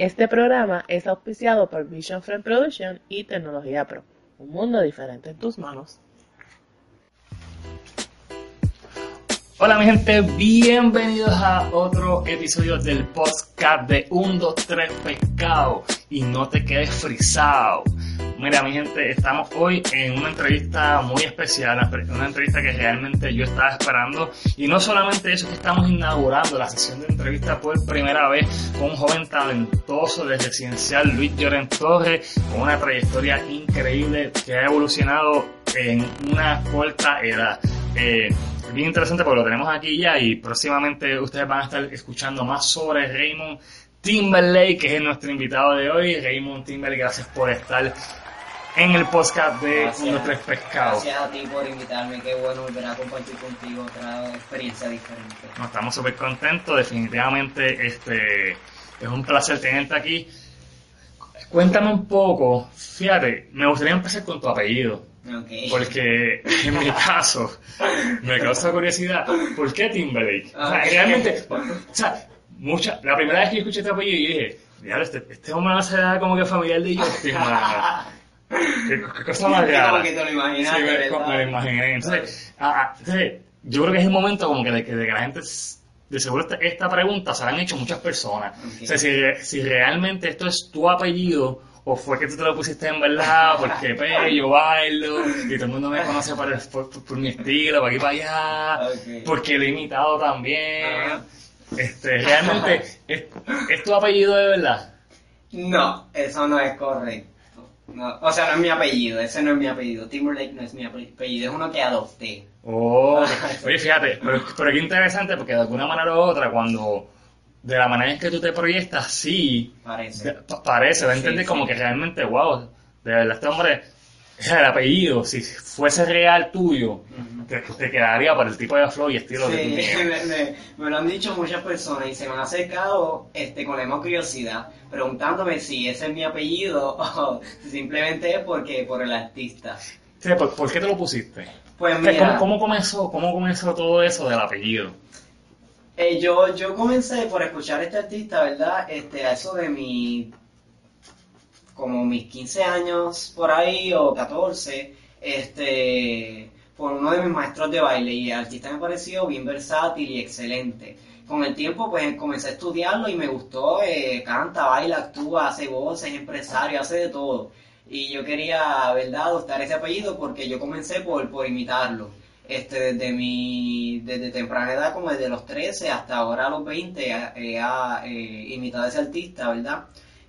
Este programa es auspiciado por Vision Frame Production y Tecnología Pro. Un mundo diferente en tus manos. Hola mi gente, bienvenidos a otro episodio del podcast de 1, 2, 3 Pescado y no te quedes frisado. Mira mi gente, estamos hoy en una entrevista muy especial, una entrevista que realmente yo estaba esperando y no solamente eso, que estamos inaugurando la sesión de entrevista por primera vez con un joven talentoso de residencial Luis Lloren Torres con una trayectoria increíble que ha evolucionado en una corta edad. Eh, bien interesante porque lo tenemos aquí ya y próximamente ustedes van a estar escuchando más sobre Raymond Timberlake, que es nuestro invitado de hoy. Raymond Timberlake, gracias por estar en el podcast de Uno Tres Pescados. Gracias a ti por invitarme, qué bueno volver a compartir contigo otra experiencia diferente. No, estamos súper contentos, definitivamente este es un placer tenerte aquí. Cuéntame un poco, fíjate, me gustaría empezar con tu apellido. Porque en mi caso me causa curiosidad, ¿por qué Timberlake? O sea, realmente, o sea, mucha, la primera vez que escuché este apellido yo dije, este, este hombre no se da como que familiar de Justin, ¿Qué, qué, cosa más rara. Como que te lo. Sí, me, me, lo imaginé. Entonces, ah, ah, entonces, yo creo que es el momento como que de, de que la gente de seguro esta, esta, pregunta se la han hecho muchas personas. O sea, si, si realmente esto es tu apellido o fue que tú te lo pusiste en verdad porque pues, yo bailo y todo el mundo me conoce por, por, por mi estilo, por aquí para allá, porque lo he imitado también. Este, realmente, ¿es, ¿es, tu apellido de verdad? No, eso no es correcto. No, o sea, no es mi apellido, ese no es mi apellido. Timberlake no es mi apellido, es uno que adopté. Oh, oye, fíjate, pero, pero qué interesante porque de alguna manera u otra, cuando de la manera en que tú te proyectas, sí. Parece. parece, ¿me entiendes? como que realmente, wow, de verdad, este hombre, el apellido, si fuese real tuyo, te, quedaría por el tipo de flow y estilo sí, que tú tienes. Me, me, lo han dicho muchas personas y se me han acercado este, con la misma curiosidad, preguntándome si ese es mi apellido o simplemente es porque por el artista. Sí, ¿por, ¿por qué te lo pusiste? Pues mira, ¿Cómo, ¿Cómo, comenzó, ¿Cómo comenzó todo eso del apellido? Eh, yo, yo comencé por escuchar a este artista, ¿verdad? Este, a eso de mi, como mis 15 años por ahí o 14, este, por uno de mis maestros de baile y el artista me pareció bien versátil y excelente. Con el tiempo pues comencé a estudiarlo y me gustó, eh, canta, baila, actúa, hace voces, es empresario, hace de todo. Y yo quería, ¿verdad?, adoptar ese apellido porque yo comencé por, por imitarlo este, desde mi, desde temprana edad, como desde los 13 hasta ahora los 20, he eh, imitado a ese artista, ¿verdad?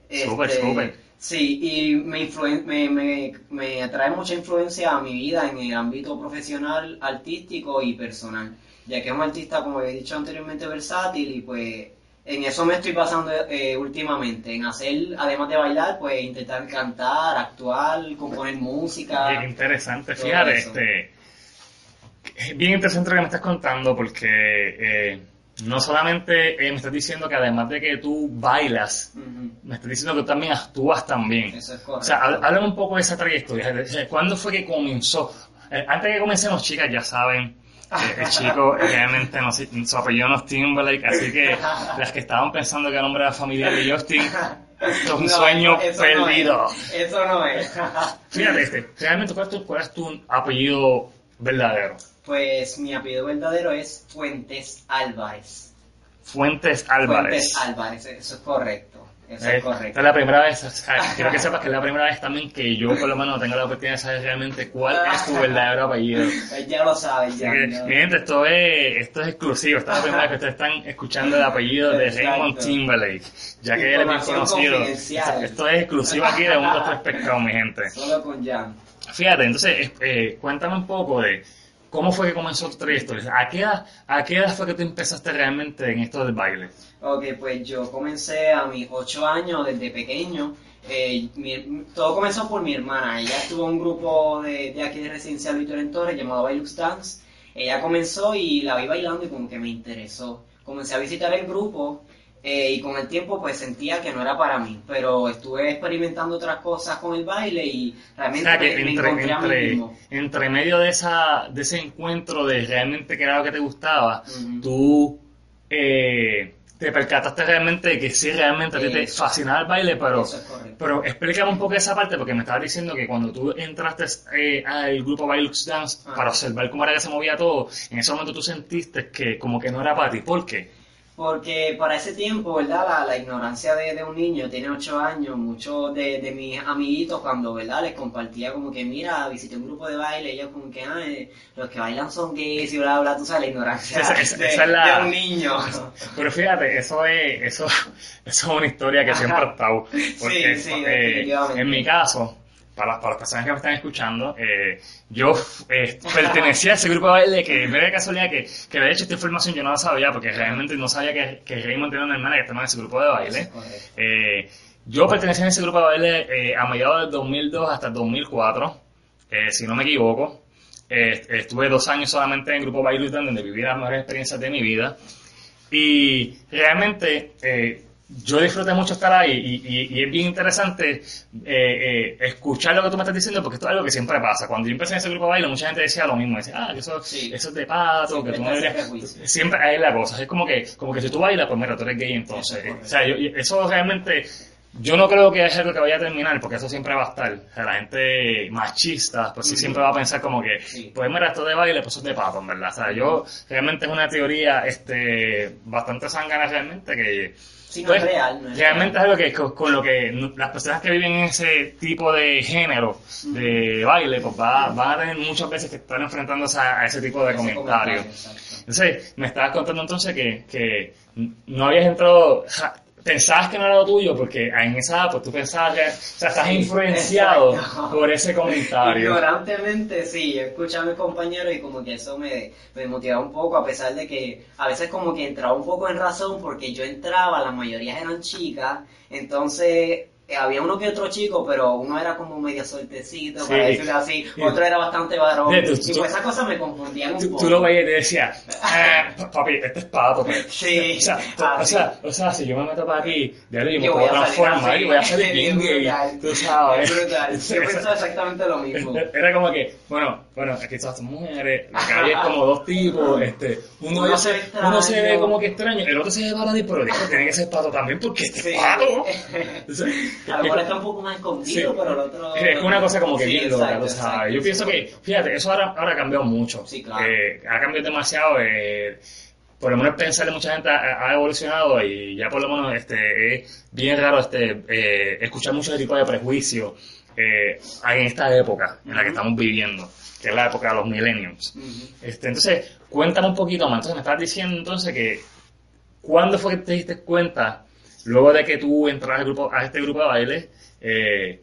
Súper, este, súper. Sí, y me, me, me, me atrae mucha influencia a mi vida en el ámbito profesional, artístico y personal, ya que es un artista, como he dicho anteriormente, versátil y pues en eso me estoy pasando eh, últimamente, en hacer, además de bailar, pues intentar cantar, actuar, componer música. Qué interesante, fíjate, este es bien interesante lo que me estás contando porque eh, no solamente eh, me estás diciendo que además de que tú bailas, me estás diciendo que tú también actúas también. Eso es correcto. O sea, háblame un poco de esa trayectoria. ¿Cuándo fue que comenzó? Eh, antes de que comencemos, chicas, ya saben, el chico realmente no, su apellido no es Timberlake, así que las que estaban pensando que el nombre era familiar de Justin, esto es un sueño perdido. eso no es. Fíjate, este, realmente, ¿cuál es, tu, ¿cuál es tu apellido verdadero? Pues mi apellido verdadero es Fuentes Álvarez. Fuentes Álvarez. Fuentes Álvarez, eso es correcto. Eso es, correcto. es la primera vez, quiero que sepas que es la primera vez también que yo por lo menos tengo la oportunidad de saber realmente cuál es tu verdadero apellido. Pues ya lo sabes, ya. Mi gente, esto es, esto es exclusivo, esta es la primera vez que ustedes están escuchando el apellido de Raymond Timberlake, ya que él es bien conocido. Esto es exclusivo aquí de Uno Tres Pescados, mi gente. Solo con Jan. Fíjate, entonces, eh, cuéntame un poco de ¿Cómo fue que comenzó tu trayectoria? ¿A qué, edad, ¿A qué edad fue que tú empezaste realmente en esto del baile? Ok, pues yo comencé a mis 8 años, desde pequeño. Eh, todo comenzó por mi hermana. Ella estuvo en un grupo de, de aquí de Residencial Víctor en Torres llamado Bailux Dance. Ella comenzó y la vi bailando y como que me interesó. Comencé a visitar el grupo eh, y con el tiempo pues sentía que no era para mí, pero estuve experimentando otras cosas con el baile y realmente o sea, que me, entre, encontré entre, a mí mismo. entre medio de esa de ese encuentro de realmente que era lo que te gustaba, uh -huh. tú eh, te percataste realmente de que sí, realmente te fascinaba el baile, pero, es pero explícame un poco esa parte, porque me estabas diciendo que cuando tú entraste eh, al grupo Bailux Dance para observar cómo era que se movía todo, en ese momento tú sentiste que como que no era para ti. ¿Por qué? Porque para ese tiempo, ¿verdad? La, la ignorancia de, de un niño, tiene ocho años, muchos de, de mis amiguitos cuando, ¿verdad? Les compartía como que, mira, visité un grupo de baile, ellos como que, ay, los que bailan son gays y bla, bla, tú sabes, la ignorancia Esa- esa- de, esa es la- de un niño. Pero fíjate, eso es, eso, eso es una historia que siempre ha estado. Porque, Sí, sí, eh, definitivamente. en mi caso, para, para las personas que me están escuchando, eh, yo eh, pertenecía a ese grupo de baile que, me de casualidad que, que de hecho esta información yo no la sabía porque realmente no sabía que, que Raymond tenía una hermana que estaba en ese grupo de baile. Eh, yo pertenecía a ese grupo de baile eh, a mediados del 2002 hasta el 2004, eh, si no me equivoco. Eh, estuve dos años solamente en el grupo Baile Lutan, donde viví las mejores experiencias de mi vida. Y realmente yo disfruté mucho estar ahí y, y- y es bien interesante eh, eh, escuchar lo que tú me estás diciendo porque esto es algo que siempre pasa. Cuando yo empecé en ese grupo de baile, mucha gente decía lo mismo. Decía, ah, que eso, Sí. eso es de pato, Siempre que tú no prejuicio. Siempre hay la cosa. Es como que, como que si tú bailas, pues mira, tú eres gay entonces. O sea, yo- eso realmente... Yo no creo que es algo que vaya a terminar, porque eso siempre va a estar. O sea, la gente machista, pues sí, siempre va a pensar como que, Sí. pues mira, esto de baile, pues eso es de pato, verdad. O sea, yo realmente es una teoría este bastante sangana realmente que... Sí, no es real, no es realmente real. es algo que con, con lo que las personas que viven en ese tipo de género de baile, pues va- van a tener muchas veces que estar enfrentándose a, a ese tipo de comentarios. comentario. Entonces, me estabas contando entonces que, que no habías entrado, ja, pensabas que no era lo tuyo, porque en esa edad, pues tú pensabas que, o sea, estás Sí, influenciado exacto. por ese comentario. Ignorantemente, sí, yo escuchaba a mis compañeros y como que eso me, me motivaba un poco, a pesar de que a veces como que entraba un poco en razón, porque yo entraba, la mayoría eran chicas, entonces había uno que otro chico, pero uno era como medio sueltecito, Sí. para decirlo así, Sí. otro era bastante varón, Sí, tú- y pues esas cosas me confundían un Tú, poco. tú lo veías y te decías, pa- papi, este es pato. pues". Sí, O sea, o, sea, o sea, si yo me meto para aquí, de ahí me puedo transformar y voy a salir bien gay, tú sabes. Es brutal. Yo pensaba exactamente lo mismo. Era como que, bueno, bueno, aquí estas mujeres, que hay es como dos tipos, este, uno, se uno se ve como que extraño, el otro se ve para ti, pero dijo, tiene que ser pato también porque este es pato. A lo mejor está un poco más escondido, Sí. pero el otro... Es una cosa como que Sí, bien loca, exacto, tú sabes. exacto, Yo pienso sí. que, fíjate, eso ahora, ahora ha cambiado mucho. Sí, claro. Eh, ha cambiado demasiado. eh, por lo menos pensar de mucha gente ha, ha evolucionado y ya por lo menos este, es bien raro este, eh, escuchar mucho ese tipo de prejuicios eh, en esta época en la que estamos viviendo, que es la época de los millennials. Este, entonces, cuéntame un poquito más. Entonces, me estás diciendo entonces que, ¿cuándo fue que te diste cuenta, luego de que tú entras al grupo, a este grupo de baile, eh,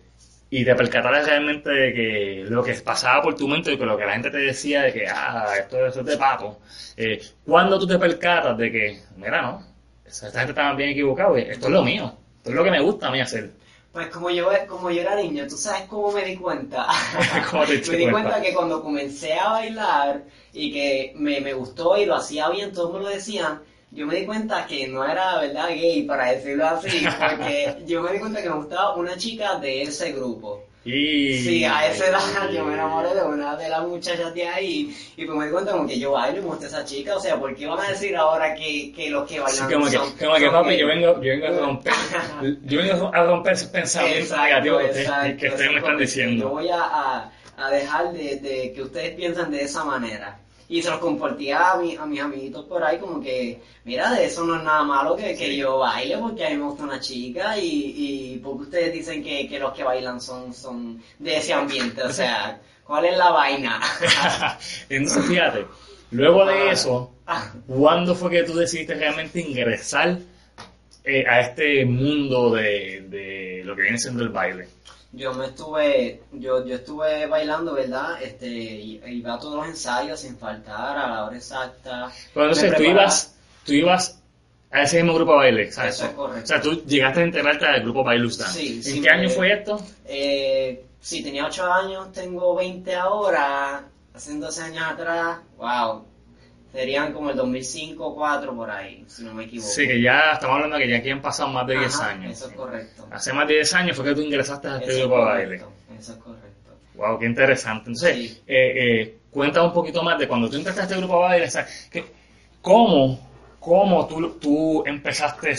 y te percataras realmente de que lo que pasaba por tu mente y que lo que la gente te decía de que, ah, esto, esto es de papo, eh, ¿cuándo tú te percatas de que, mira, no, esta gente estaba bien equivocada, esto es lo mío, esto es lo que me gusta a mí hacer? Pues como yo, como yo era niño, ¿tú sabes cómo me di cuenta? ¿Cómo te diste me di cuenta? cuenta que cuando comencé a bailar y que me, me gustó y lo hacía bien, todos me lo decían, yo me di cuenta que no era, ¿verdad?, gay, para decirlo así, porque yo me di cuenta que me gustaba una chica de ese grupo. Y... Sí, a esa edad yo me enamoré de una de las muchachas de ahí y pues me di cuenta como que yo bailo y me gusta esa chica, o sea, ¿por qué van a decir ahora que, que los que Sí, bailan como que, son, como que son papi, gays? yo vengo, yo vengo a romper, yo vengo a romper esos pensamientos negativos que que ustedes me están exacto. Yo diciendo. voy a, a, a dejar de, de que ustedes piensan de esa manera. Y se los compartía a, mi, a mis amiguitos por ahí como que, mira, de eso no es nada malo que, que Sí. yo baile porque a mí me gusta una chica y, y porque ustedes dicen que, que los que bailan son, son de ese ambiente. O sea, ¿cuál es la vaina? Entonces, fíjate, luego de Ah. eso, ¿cuándo fue que tú decidiste realmente ingresar eh, a este mundo de, de lo que viene siendo el baile? Yo me estuve, yo, yo estuve bailando, ¿verdad? Este, iba a todos los ensayos sin faltar, a la hora exacta. Bueno, entonces tú ibas, tú ibas a ese mismo grupo de baile, ¿sabes? Eso es correcto. O sea, tú llegaste a integrarte al grupo Bailus Dance. Sí, ¿En qué año fue esto? Eh, sí, tenía 8 años, tengo 20 ahora, hace 12 años atrás, wow, serían como el 2005 o 4 por ahí, si no me equivoco. Sí, que ya estamos hablando que ya aquí han pasado más de 10 Ajá, años. Eso es correcto. Hace más de 10 años fue que tú ingresaste a este Eso grupo de baile. Eso es correcto. Wow, qué interesante. Entonces, Sí. eh, eh, cuéntame un poquito más de cuando tú entraste a este grupo de baile. o sea, que- ¿Cómo cómo tú, tú empezaste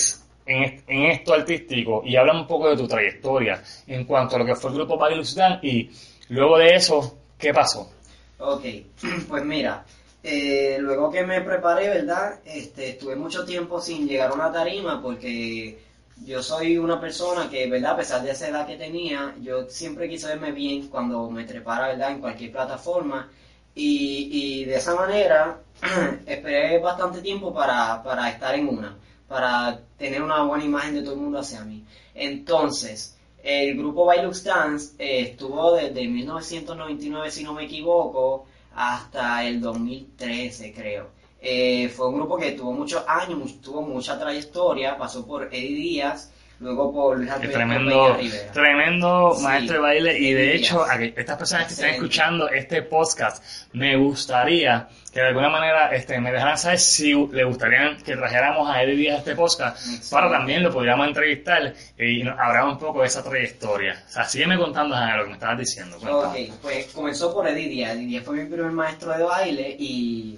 en, en esto artístico y habla un poco de tu trayectoria en cuanto a lo que fue el grupo Bailus Dan y luego de eso, ¿qué pasó? Ok, pues mira, eh, luego que me preparé, ¿verdad? Este, estuve mucho tiempo sin llegar a una tarima porque yo soy una persona que, ¿verdad? A pesar de esa edad que tenía, yo siempre quise verme bien cuando me trepara, ¿verdad? En cualquier plataforma. Y, de esa manera esperé bastante tiempo para, para estar en una, para tener una buena imagen de todo el mundo hacia mí. Entonces, el grupo Bailux Dance eh, estuvo desde 1999, si no me equivoco, hasta el 2013, creo. Eh, fue un grupo que tuvo muchos años, tuvo mucha trayectoria, pasó por Eddie Díaz, luego por Luis Qué Alberto tremendo, Peña tremendo Sí, maestro de baile y de hecho a estas personas que están Excelente. escuchando este podcast me gustaría que de alguna manera este, me dejaran saber si le gustaría que trajéramos a Eddie Díaz a este podcast Excelente. para también lo pudiéramos entrevistar y hablar un poco de esa trayectoria. O sea, sígueme contando Jana, lo que me estabas diciendo. cuéntame. Ok, pues comenzó por Eddie Díaz. Eddie Díaz fue mi primer maestro de baile y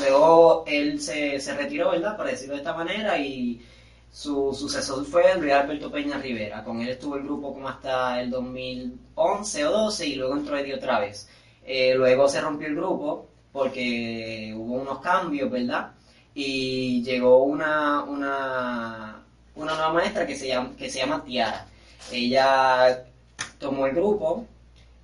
luego él se, se retiró, ¿verdad? Para decirlo de esta manera y su sucesor fue Luis Alberto Peña Rivera. Con él estuvo el grupo como hasta el 2011 o 12 y luego entró Eddie otra vez. Eh, luego se rompió el grupo porque hubo unos cambios, ¿verdad? Y llegó una, una, una nueva maestra que se llama, que se llama Tiara. Ella tomó el grupo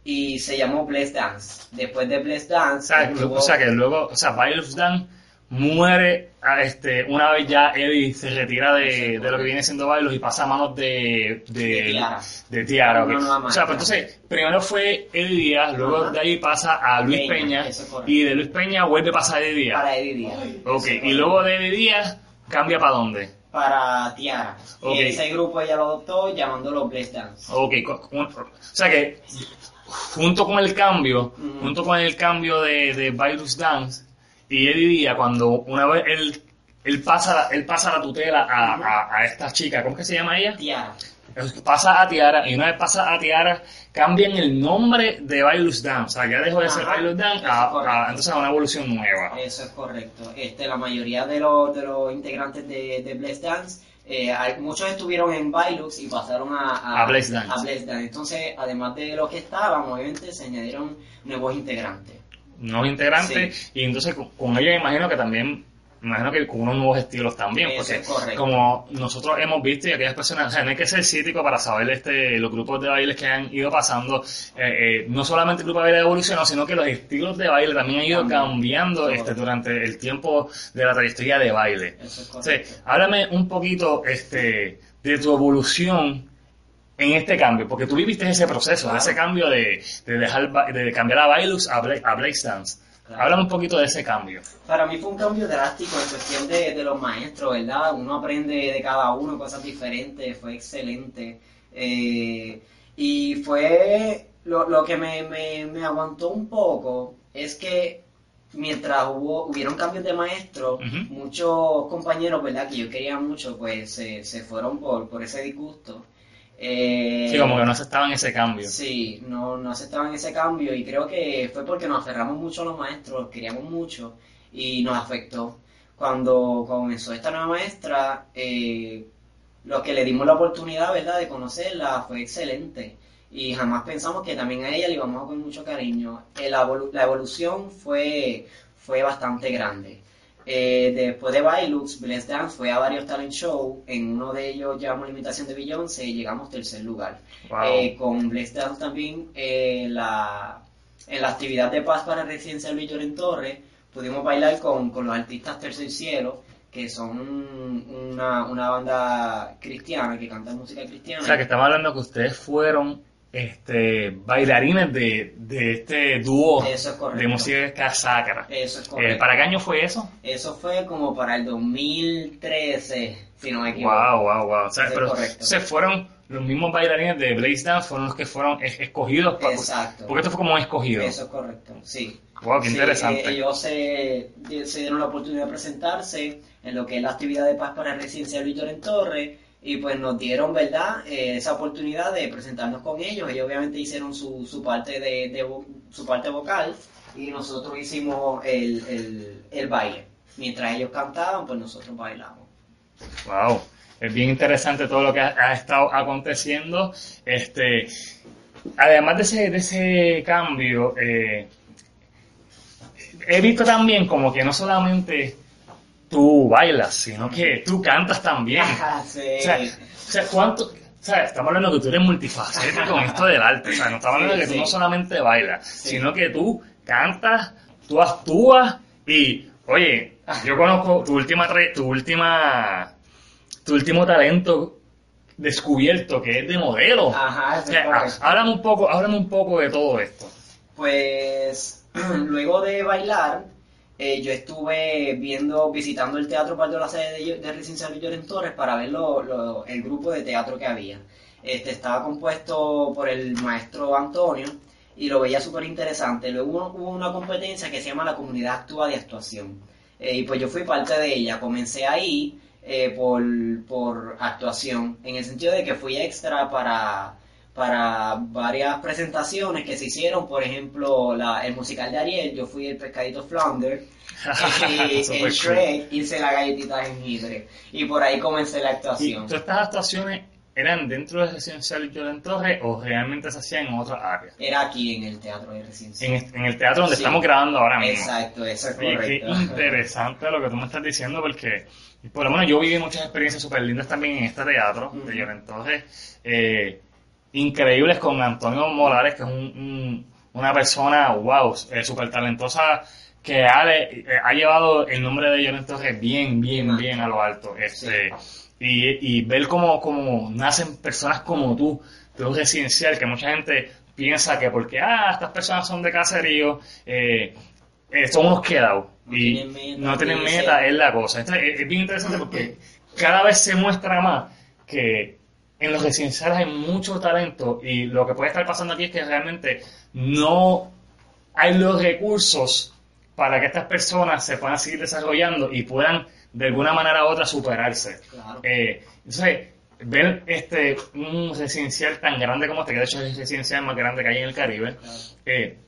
y se llamó Bless Dance. Después de Bless O Dance, o sea, que luego, o sea, Bailus Dan muere a este, una vez ya Eddie se retira de, de lo que viene siendo Bailus y pasa a manos de, de, De Tiara. de Tiara, ok. Una nueva O sea, pues entonces, primero fue Eddie Díaz, luego de ahí pasa a Luis Peña, Peña, y de Luis Peña vuelve a pasar a Eddie Díaz. para Eddie Díaz. Ok, y luego de Eddie Díaz cambia para dónde? Para Tiara. Ok. Y ese grupo ella lo adoptó llamándolo Bless Dance. Ok, o sea que junto con el cambio, Ujú. junto con el cambio de, de Bailus Dance y Eddie Díaz, cuando una vez él, él pasa él pasa la tutela a, a, a esta chica, ¿cómo es que se llama ella? Tiara. Pasa a Tiara y una vez pasa a Tiara cambian el nombre de Bailus Dance, o sea, ya dejó de ser Ajá, eso es a, entonces a una evolución nueva. Eso es correcto. Este, la mayoría de los, de los integrantes de, de Bless Dance, eh, hay- muchos estuvieron en Bailux y pasaron a, A Bless Dance. a Dance. Entonces, además de los que estaban, obviamente se añadieron nuevos integrantes. Nuevos integrantes y entonces con, con ellos imagino que también imagino que con unos nuevos estilos también porque es como nosotros hemos visto y aquellas personas o sea no hay que ser cítrico para saber este los grupos de baile que han ido pasando eh, eh, no solamente el grupo de baile evolucionó sino que los estilos de baile también han ido También. cambiando este durante el tiempo de la trayectoria de baile es correcto. entonces háblame un poquito este de tu evolución en este cambio, porque tú viviste ese proceso, Claro. ese cambio de, de dejar de cambiar a Bailus a, Bla- a. Claro. Háblame un poquito de ese cambio. Para mí fue un cambio drástico en cuestión de, de los maestros, ¿verdad? Uno aprende de cada uno cosas diferentes, fue excelente. Eh, y fue lo, lo que me, me, me aguantó un poco es que mientras hubo hubieron cambios de maestro, muchos compañeros, ¿verdad? Que yo quería mucho, pues se, se fueron por, por ese disgusto. Eh, Sí, como que no aceptaban ese cambio. Sí, no, no aceptaban ese cambio y creo que fue porque nos aferramos mucho a los maestros, los queríamos mucho y nos afectó. Cuando comenzó esta nueva maestra, eh, los que le dimos la oportunidad, ¿verdad?, de conocerla fue excelente y jamás pensamos que también a ella le íbamos a con mucho cariño. La, evolu- la evolución fue, fue bastante grande. Eh, después de Bailux, Bless Dance fue a varios talent shows. En uno de ellos llevamos la invitación de Beyoncé y llegamos tercer lugar. Wow. Eh, con Bless Dance también eh, la, en la actividad de paz para Residencia Luis Lloren Torres pudimos bailar con, con los artistas Tercer Cielo, que son una, una banda cristiana que canta música cristiana. o sea, que estamos hablando que ustedes fueron este bailarines de, de este dúo es de música sacra. Eso es Eh, correcto. ¿Para qué año fue eso? Eso fue como para el 2013, si no me equivoco. Wow, wow, wow. O sea, pero se fueron los mismos bailarines de Blaze Dance fueron los que fueron es- escogidos. pa- Exacto. Porque esto fue como un escogido. Eso es correcto, sí. Wow, qué Sí, interesante. eh, ellos se, se dieron la oportunidad de presentarse en lo que es la actividad de paz para Residencia Luis en Torre y pues nos dieron, ¿verdad?, Eh, esa oportunidad de presentarnos con ellos. Ellos obviamente hicieron su, su parte de, su parte vocal y nosotros hicimos el, el, el baile. mientras ellos cantaban, pues nosotros bailamos. Wow, es bien interesante todo lo que ha, ha estado aconteciendo. Este, además de ese, de ese cambio, eh, he visto también como que no solamente tú bailas, sino que tú cantas también. Ajá, sí. O sea, o sea, ¿cuánto? O sea, estamos hablando de que tú eres multifacético con esto del arte. O sea, no estamos hablando de que tú no solamente bailas, sino que tú cantas, tú actúas y, oye, yo conozco tu última, tu última, tu último talento descubierto que es de modelo. Ajá, O sea, háblame un poco, háblame un poco de todo esto. Pues luego de bailar, eh, yo estuve viendo, visitando el Teatro Pardo La Sede de, de Residencial Lloren Torres para ver lo- lo- el grupo de teatro que había. Este estaba compuesto por el maestro Antonio y lo veía súper interesante. Luego hubo, hubo una competencia que se llama la Comunidad Actúa de Actuación. Eh, y pues yo fui parte de ella. Comencé ahí eh, por, por actuación, en el sentido de que fui extra para, para varias presentaciones que se hicieron, por ejemplo, la, el musical de Ariel, yo fui el pescadito Flounder, y Super en cool. Shrek hice la galletita de jengibre, y por ahí comencé la ¿Y actuación. todas estas actuaciones eran dentro del residencial Lloren Torres o realmente se hacían en otras áreas? Era aquí en el Teatro de Residencia. En, en el teatro donde Sí. estamos grabando ahora mismo. Exacto, eso es Oye, qué correcto. interesante lo que tú me estás diciendo porque por lo menos yo viví muchas experiencias súper lindas también en este teatro de. Lloren Torres. eh, increíbles con Antonio Morales, que es un- un- una persona, wow, súper talentosa que ha, eh, ha llevado el nombre de Lloren Torres bien, bien, bien a lo alto. Este, y, y ver cómo, cómo nacen personas como tú de un residencial que mucha gente piensa que porque ah, estas personas son de caserío, eh, eh, son unos quedados No y tienen meta, no tienen meta, es la cosa. Esto es, es bien interesante porque cada vez se muestra más que en los residenciales hay mucho talento y lo que puede estar pasando aquí es que realmente no hay los recursos para que estas personas se puedan seguir desarrollando y puedan de alguna manera u otra superarse. Claro. Eh, entonces, ver este, un residencial tan grande como este, que de hecho es el residencial más grande que hay en el Caribe, Claro. eh,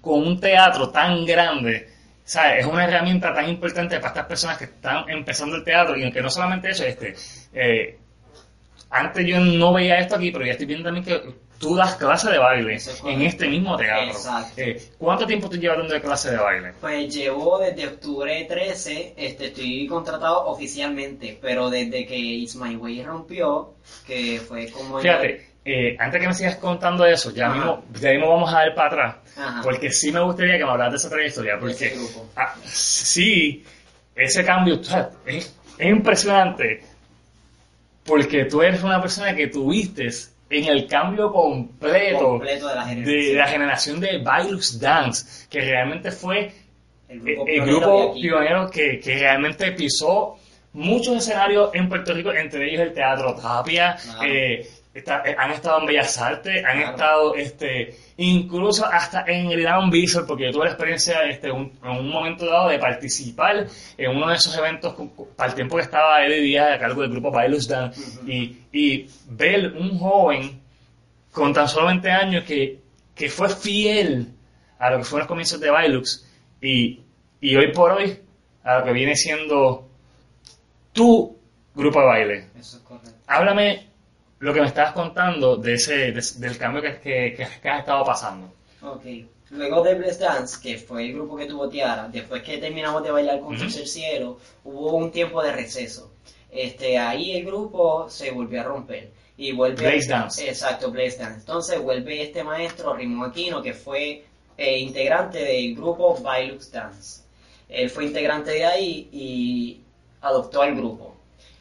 con un teatro tan grande, ¿sabes? Es una herramienta tan importante para estas personas que están empezando el teatro y aunque no solamente eso, este, eh, antes yo no veía esto aquí, pero ya estoy viendo también que tú das clase de baile es en este mismo teatro. Exacto. Eh, ¿Cuánto tiempo tú llevas dando clase de baile? Pues llevo desde octubre 13, este, estoy contratado oficialmente, pero desde que It's My Way rompió, que fue como... Fíjate, eh, antes que me sigas contando eso, ya Ajá. mismo, ya mismo vamos a dar para atrás, Ajá. porque sí me gustaría que me hablaras de esa trayectoria, porque Ese ah, sí, ese cambio es, es impresionante, porque tú eres una persona que tuviste en el cambio completo, completo de la de generación. la generación de Bailux Dance, que realmente fue el grupo, el pionero grupo que, que realmente pisó muchos escenarios en Puerto Rico, entre ellos el Teatro Tapia, eh, está- eh, han estado en Bellas Artes, han Claro. estado este, incluso hasta en el Down Visual, porque yo tuve la experiencia este, un- en un momento dado de participar en uno de esos eventos el tiempo que estaba Eddie Díaz a cargo del grupo Bailus Dance Ujú. y, y ver un joven con tan solo 20 años que, que fue fiel a lo que fueron los comienzos de Bailux y, y hoy por hoy a lo que viene siendo tu grupo de baile. Eso es correcto. Háblame lo que me estabas contando de ese, de- del cambio que, que, que- has estado pasando. Ok. Luego de Bless Dance, que fue el grupo que tuvo Tiara, después que terminamos de bailar con Ujú. Tercer Cielo, hubo un tiempo de receso. Este, ahí el grupo se volvió a romper. Y vuelve Blaze Dance. Exacto, Blaze Dance. Entonces vuelve este maestro, Rimón Aquino, que fue eh, integrante del grupo Bailux Dance. Él fue integrante de ahí y adoptó al grupo.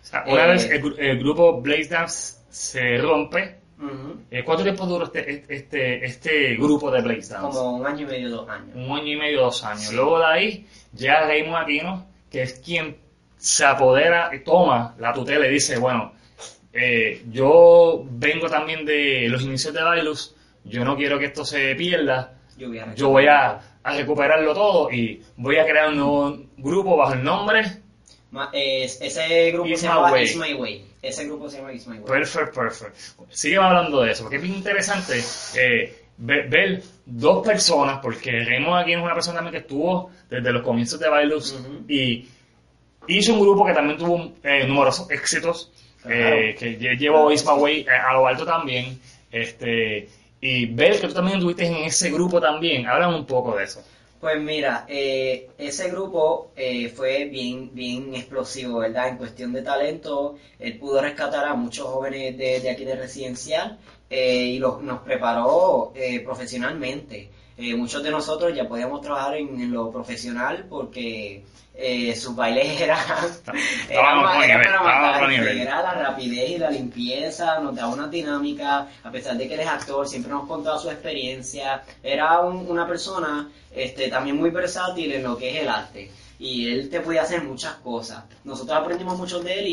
O sea, una Eh. vez el, el grupo Blaze Dance se rompe, Ujú. eh, ¿cuánto tiempo duró este, este, este grupo de Blaze Dance? Como un año y medio, dos años. un año y medio, dos años. Luego de ahí llega Raymond Aquino, que es quien se apodera, toma la tutela y dice, bueno, eh, yo vengo también de los inicios de Bailus, yo no quiero que esto se pierda, Yo voy a, yo voy a, a recuperarlo todo y voy a crear un nuevo grupo bajo el nombre Ma- es- ese grupo It's se llama Way. It's My Way. Ese grupo se llama It's My Way. Perfect, perfect. Sígueme hablando de eso, porque es bien interesante eh, ver, ver dos personas, porque Raymond aquí es una persona también que estuvo desde los comienzos de Bailus Ujú. y hizo un grupo que también tuvo eh, numerosos éxitos, eh, que lle- llevó Isma Way eh, a lo alto también. Este, y ver que tú también estuviste en ese grupo también, háblame un poco de eso. Pues mira, eh, ese grupo eh, fue bien, bien explosivo, ¿verdad? En cuestión de talento, él pudo rescatar a muchos jóvenes de, de aquí de residencial eh, y los, nos preparó eh, profesionalmente. Eh, muchos de nosotros ya podíamos trabajar en, en lo profesional porque eh, sus bailes eran, para nivel. era la rapidez y la limpieza, nos daba una dinámica, a pesar de que él es actor, siempre nos contaba su experiencia, era un- una persona este, también muy versátil en lo que es el arte, y él te podía hacer muchas cosas. Nosotros aprendimos mucho de él y,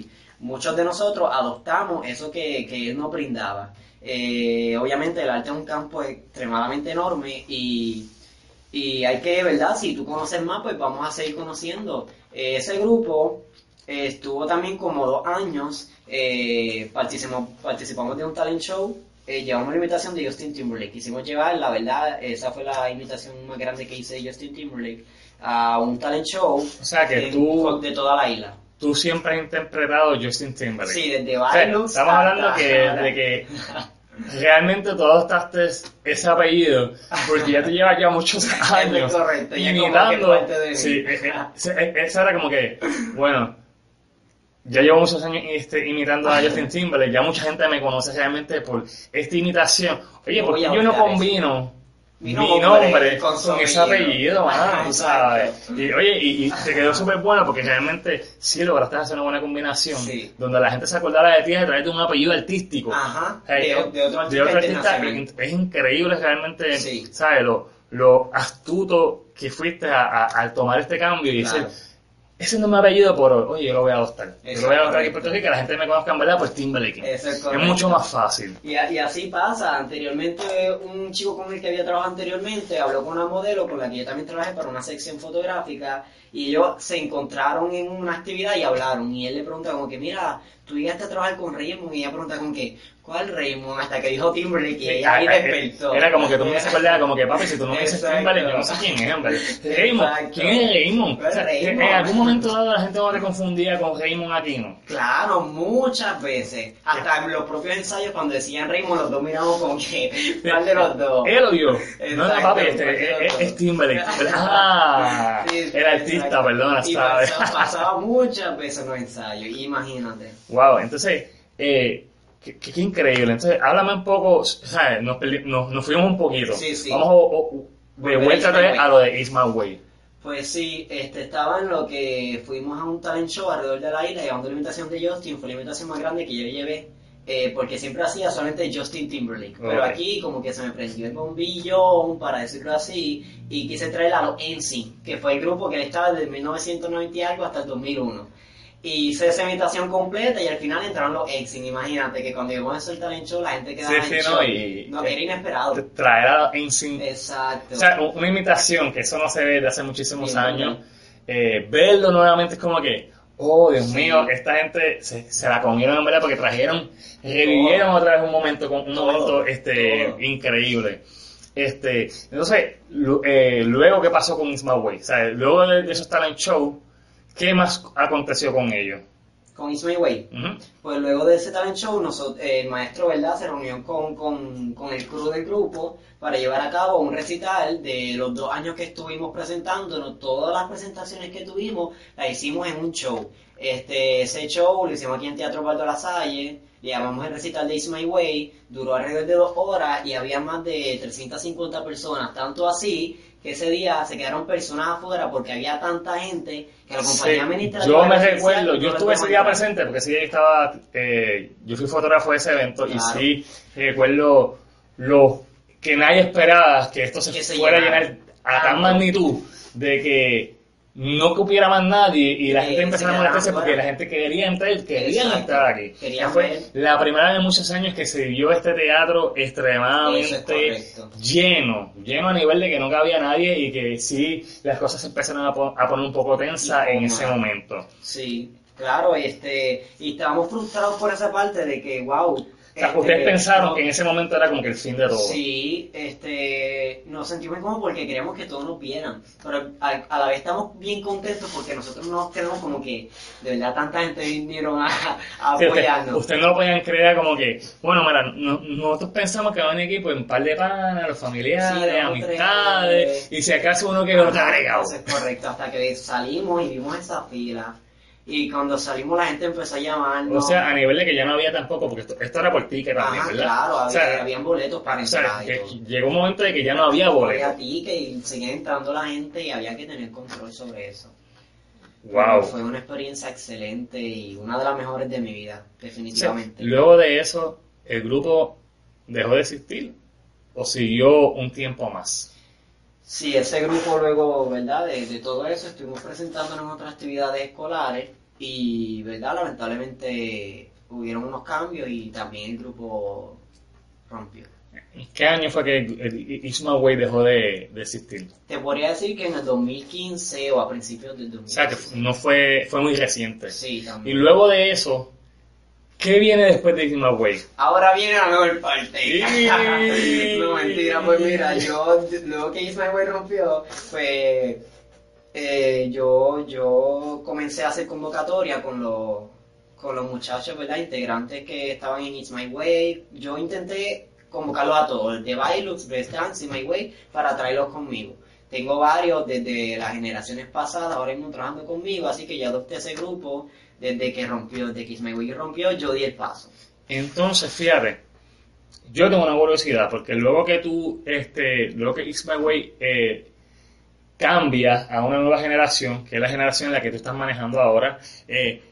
y muchos de nosotros adoptamos eso que, que él nos brindaba. Eh, obviamente el arte es un campo extremadamente enorme y y hay que, ¿verdad? Si tú conoces más, pues vamos a seguir conociendo. Eh, ese grupo eh, estuvo también como dos años, participamos, participamos de un talent show, llevamos la invitación de Justin Timberlake. Quisimos llevar, la verdad, esa fue la invitación más grande que hice de Justin Timberlake, a un talent show O sea que tú, de toda la isla. Tú siempre has interpretado Justin Timberlake. Sí, desde O sea, estamos hablando que, de que realmente tú adoptaste ese apellido porque ya te llevas ya muchos años correcto, ya como que imitando. de mí. Sí, eh, eh, eh, eso era como que, bueno, ya llevo muchos años este, imitando a Justin Timberlake, ya mucha gente me conoce realmente por esta imitación. Oye, ¿por qué yo no combino Mi mi nombre con con, su ese apellido? mano, Exacto. sabes? Y, oye, y, y te quedó súper bueno porque realmente sí lograste hacer una buena combinación Sí. donde la gente se acordara de ti a través de un apellido artístico. Ajá, de, de otro de artista otro artista, es increíble realmente, Sí. ¿sabes? Lo, lo astuto que fuiste a, a- al tomar este cambio y Claro. decir, ese no es mi apellido, pero oye, yo lo voy a adoptar. Yo lo voy a adoptar aquí en. Puerto Rico, que la gente me conozca en verdad por Timberlake. Eso es es mucho más fácil. Y, y así pasa. Anteriormente, un chico con el que había trabajado anteriormente habló con una modelo con la que yo también trabajé para una sección fotográfica y ellos se encontraron en una actividad y hablaron. Y él le pregunta como que, mira, tú llegaste a trabajar con Raymond y ella pregunta como que, ¿cuál Raymond? Hasta que dijo Timberlake y ella ahí despertó. Era como que tú me dices como que papi, si tú no me dices. Timberlake, yo no sé quién es, hombre. Raymond. ¿quién es Raymond? O sea, Raymond. En algún momento dado la gente no te confundía con Raymond Aquino. Claro, muchas veces. Hasta en los propios ensayos cuando decían Raymond, los dos miramos como que, ¿cuál de los dos? Él lo vio. No, Exacto, papi, este, es, es. Timberlake. Ah, Sí, el artista, perdona, Y ¿sabes? pasaba, pasaba muchas veces en los ensayos, imagínate. Wow, entonces, eh, qué, qué- increíble. Entonces, háblame un poco, ¿sabes? Nos, nos, nos fuimos un poquito. Sí, sí. Vamos o- o- de a vuelta Way. a lo de Ismael Way. Pues sí, este, estaba en lo que fuimos a un talent show alrededor de la isla llevando la invitación de Justin, fue la invitación más grande que yo llevé, eh, porque siempre hacía solamente Justin Timberlake. Pero Ok. aquí como que se me prendió el bombillón, para decirlo así, y quise traer a los NSYNC, que fue el grupo que estaba desde 1990 y algo hasta el 2001. Y hice esa invitación completa y al final entraron los NSYNC, imagínate que cuando llegó a el talent show la gente quedaba Sí, en sí, shock. no, y- No, que era inesperado. Traer a NSYNC Exacto. O sea, una imitación, que eso no se ve desde hace muchísimos años. Eh, verlo nuevamente es como que, oh Dios mío, esta gente se, se la comieron en verdad porque trajeron, revivieron otra vez un momento, un Todo, momento este, todo. increíble. Este, entonces, eh, luego, ¿qué pasó con Ismael Way? O sea, luego de, de esos talent show, ¿qué más aconteció con ellos? Con Ismail Way. Pues luego de ese talent show, nosotros, el maestro, ¿verdad? Se reunió con, con, con el crew del grupo para llevar a cabo un recital de los dos años que estuvimos presentándonos. Todas las presentaciones que tuvimos las hicimos en un show. Este, ese show lo hicimos aquí en Teatro Baldo La Salle, le llamamos el recital de It's My Way, duró alrededor de dos horas y había más de 350 personas, tanto así que ese día se quedaron personas afuera porque había tanta gente que la compañía Sí, administrativa yo me recuerdo, yo estuve ese día presente porque ese día estaba, eh, yo fui fotógrafo de ese evento y sí recuerdo lo que nadie esperaba que esto se, Que se fuera a llenar a tal magnitud de que no cupiera más nadie y la gente empezara a se molestarse porque la gente quería entrar, querían Exacto. estar aquí. Querían fue ver. la primera vez en muchos años que se vio este teatro es extremadamente lleno, lleno a nivel de que no cabía nadie y que sí, las cosas se empezaron a, po- a poner un poco tensas en ese momento. Sí, claro, este, y estábamos frustrados por esa parte de que, wow, O sea, Este, ustedes pensaron no- que en ese momento era como que el fin de todo. Sí, este, nos sentimos incómodos porque queríamos que todos nos vieran, pero a, a la vez estamos bien contentos porque nosotros no tenemos como que de verdad tanta gente vinieron a, a Sí, usted- apoyarnos. Ustedes no lo podían creer como que, bueno, mira, no- nosotros pensamos que van a equipo en un par de panas, los familiares, Sí, amistades, tres. y si acaso uno que lo carga. Eso es correcto, hasta que salimos y vimos esa fila. Y cuando salimos la gente empezó a llamarnos. O sea, a nivel de que ya no había tampoco, porque esto, esto era por ticket también, ¿verdad? claro, había, o sea, habían boletos para o entrar llegó un momento de que ya no había Había boletos. ticket y seguía entrando la gente y había que tener control sobre eso. Wow. Fue una experiencia excelente y una de las mejores de mi vida, O sea, definitivamente. luego de eso, el grupo dejó de existir o siguió un tiempo más. Sí, ese grupo luego, ¿verdad? De, de todo eso estuvimos presentándonos en otras actividades escolares y, ¿verdad? Lamentablemente hubieron unos cambios y también el grupo rompió. ¿En qué año fue que el Ismael Way dejó de, de existir? Te podría decir que en el 2015 o a principios del O sea, que 2015. no fue, fue muy reciente. Sí, Y también. luego de eso, ¿qué viene después de Ismael Way? Ahora viene la mejor parte. No, mentira, pues mira, yo, luego que Ismael Way rompió, pues eh, yo, yo comencé a hacer convocatoria con los, con los muchachos, ¿verdad? Integrantes que estaban en It's My Way. Yo intenté convocarlos a todos, de Bailux, Best Dance, It's My Way, para traerlos conmigo. Tengo varios desde las generaciones pasadas, ahora mismo trabajando conmigo, así que ya adopté ese grupo desde que rompió, desde que It's My Way rompió, yo di el paso. Entonces, fíjate, yo tengo una curiosidad, porque luego que tú, este, luego que Ismael Way eh, cambia a una nueva generación, que es la generación en la que tú estás manejando ahora, eh,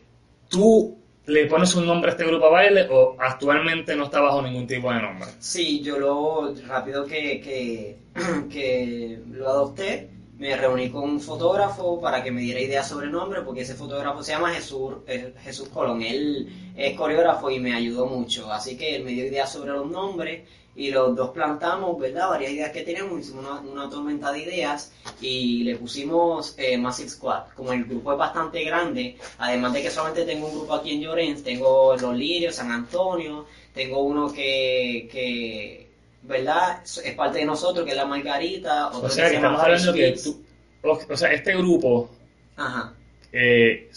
¿tú le pones un nombre a este grupo a baile o actualmente no está bajo ningún tipo de nombre? Sí, yo lo rápido que, que, que lo adopté, me reuní con un fotógrafo para que me diera ideas sobre el nombre, porque ese fotógrafo se llama Jesús, eh, Jesús Colón, él es coreógrafo y me ayudó mucho, así que él me dio ideas sobre los nombres y los dos plantamos, ¿verdad? Varias ideas que teníamos, hicimos una, una tormenta de ideas y le pusimos eh, Massive Squad. Como el grupo es bastante grande, además de que solamente tengo un grupo aquí en Llorens, tengo Los Lirios, San Antonio, tengo uno que, que ¿verdad? Es parte de nosotros, que es la Margarita. Otro O sea, que estamos hablando que tú, o, sea, este grupo Ajá. eh,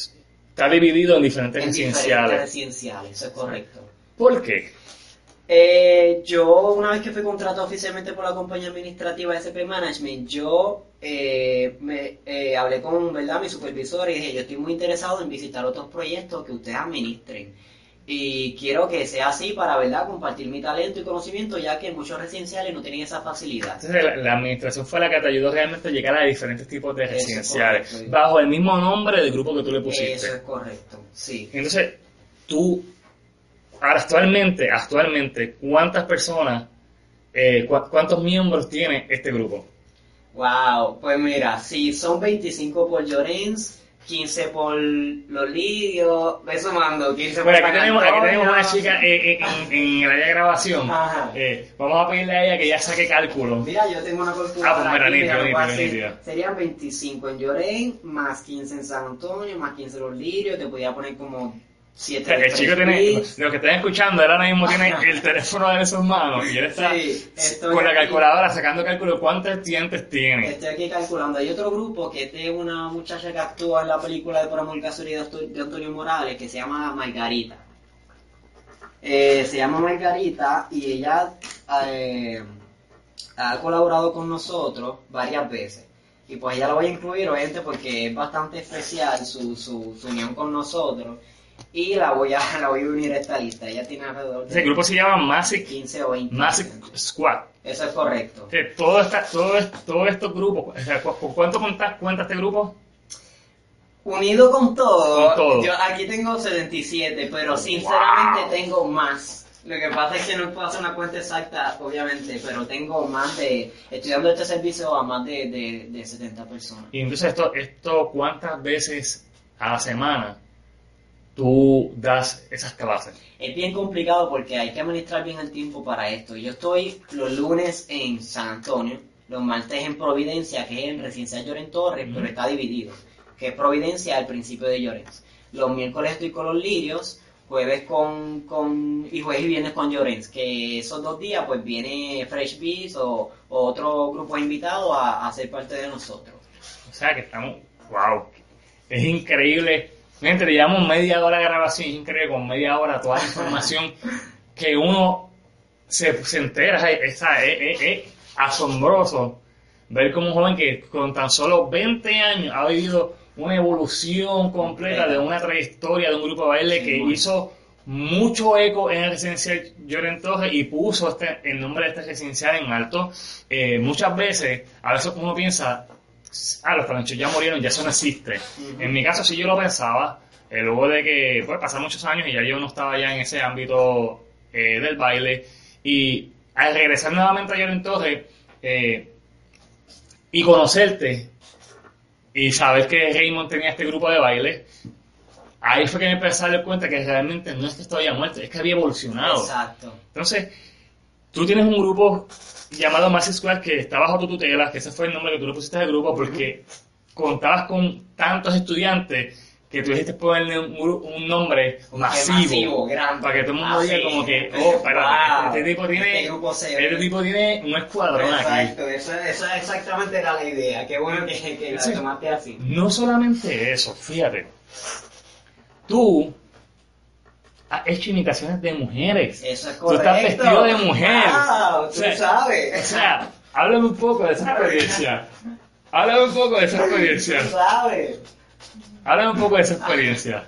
está dividido en diferentes En diferentes residenciales. residenciales, eso es correcto. ¿Por qué? Eh, yo, una vez que fui contratado oficialmente por la compañía administrativa SP Management, yo eh, me, eh, hablé con ¿verdad? mi supervisor y dije, yo estoy muy interesado en visitar otros proyectos que ustedes administren. Y quiero que sea así para ¿verdad? compartir mi talento y conocimiento, ya que muchos residenciales no tienen esa facilidad. Entonces, la, la administración fue la que te ayudó realmente a llegar a diferentes tipos de residenciales, correcto. bajo el mismo nombre del grupo que tú le pusiste. Eso es correcto, sí. Entonces, tú, ahora actualmente, actualmente, ¿cuántas personas, eh, cu- cuántos miembros tiene este grupo? Wow, pues mira, si son 25 por Llorens, 15 por Los Lirios, ve sumando, 15 por Bueno, aquí San tenemos, aquí tenemos una chica eh, en, en área de grabación. Eh, vamos a pedirle a ella que ya saque cálculo. Mira, yo tengo una calculadora Ah, pues mira, aquí, nítido, lo voy a nítido, hacer. nítido. Serían 25 en Llorén, más 15 en San Antonio, más 15 en Los Lirios, te podía poner como 7 El chico tiene, los que están escuchando, él ahora mismo tiene el teléfono en sus manos y él está Sí, con la aquí. calculadora sacando cálculo de cuántos estudiantes tiene. Estoy aquí calculando. Hay otro grupo que es de una muchacha que actúa en la película de Por Amor y Casualidad de Anto- de Antonio Morales que se llama Margarita. Eh, se llama Margarita y ella eh, ha colaborado con nosotros varias veces. Y pues ella la voy a incluir, obviamente, porque es bastante especial su, su, su unión con nosotros. Y la voy a, la voy a unir a esta lista. Ella tiene alrededor Ese de grupo se llama Massive, 15 o 20. Massive Squad. Eso es correcto. Todo esta, todo, todos estos grupos, o sea, ¿cu- cu- ¿cuánto cuenta, cuenta este grupo? Unido con todo, Con todo. yo aquí tengo 77, pero sinceramente tengo más. Lo que pasa es que no puedo hacer una cuenta exacta, obviamente, pero tengo más de, estudiando este servicio a más de, de, de 70 personas. Y entonces esto, esto, ¿cuántas veces a la semana tú das esas clases? Es bien complicado porque hay que administrar bien el tiempo para esto. Yo estoy los lunes en San Antonio, los martes en Providencia, que es en Residencia Lloren Torres, pero está dividido, que es Providencia al principio de Llorens. Los miércoles estoy con los lirios, jueves con, con y jueves y viernes con Llorens, que esos dos días pues viene Fresh Beats o, o otro grupo invitado a, a ser parte de nosotros. O sea que estamos, wow, es increíble. Gente, le llevamos media hora de grabación, es increíble con media hora toda la información que uno se, se entera, es, es, asombroso ver como un joven que con tan solo 20 años ha vivido una evolución completa de una trayectoria de un grupo de baile Sí, que bueno. hizo mucho eco en el residencial Lloren Torres y puso este, el nombre de este residencial en alto. Eh, muchas veces, a veces uno piensa, ah, los talentos ya murieron, ya eso no existe. Ujú. En mi caso sí yo lo pensaba, eh, luego de que pues, pasaron muchos años y ya yo no estaba ya en ese ámbito eh, del baile. Y al regresar nuevamente a Lloren Torres eh, y conocerte y saber que Raymond tenía este grupo de baile, ahí fue que me empecé a dar cuenta que realmente no es que estaba ya muerto, es que había evolucionado. Exacto. Entonces, tú tienes un grupo llamado Massive Squad que está bajo tu tutela, que ese fue el nombre que tú le pusiste al grupo porque contabas con tantos estudiantes que tú dijiste ponerle un, un nombre masivo, masivo, grande. para que todo el mundo diga como que, oh, espérate, Wow. este tipo tiene, Este grupo este tipo tiene un escuadrón aquí. Exacto, esa, esa exactamente era la idea. Qué bueno que, que la Sí. tomaste así. No solamente eso, fíjate, tú has hecho imitaciones de mujeres. Eso es Tú correcto. estás vestido de mujer. Wow, tú O sea, O sabes. sea, háblame un poco de esa experiencia. Háblame un poco de esa experiencia. Tú sabes. Háblame un poco de esa experiencia.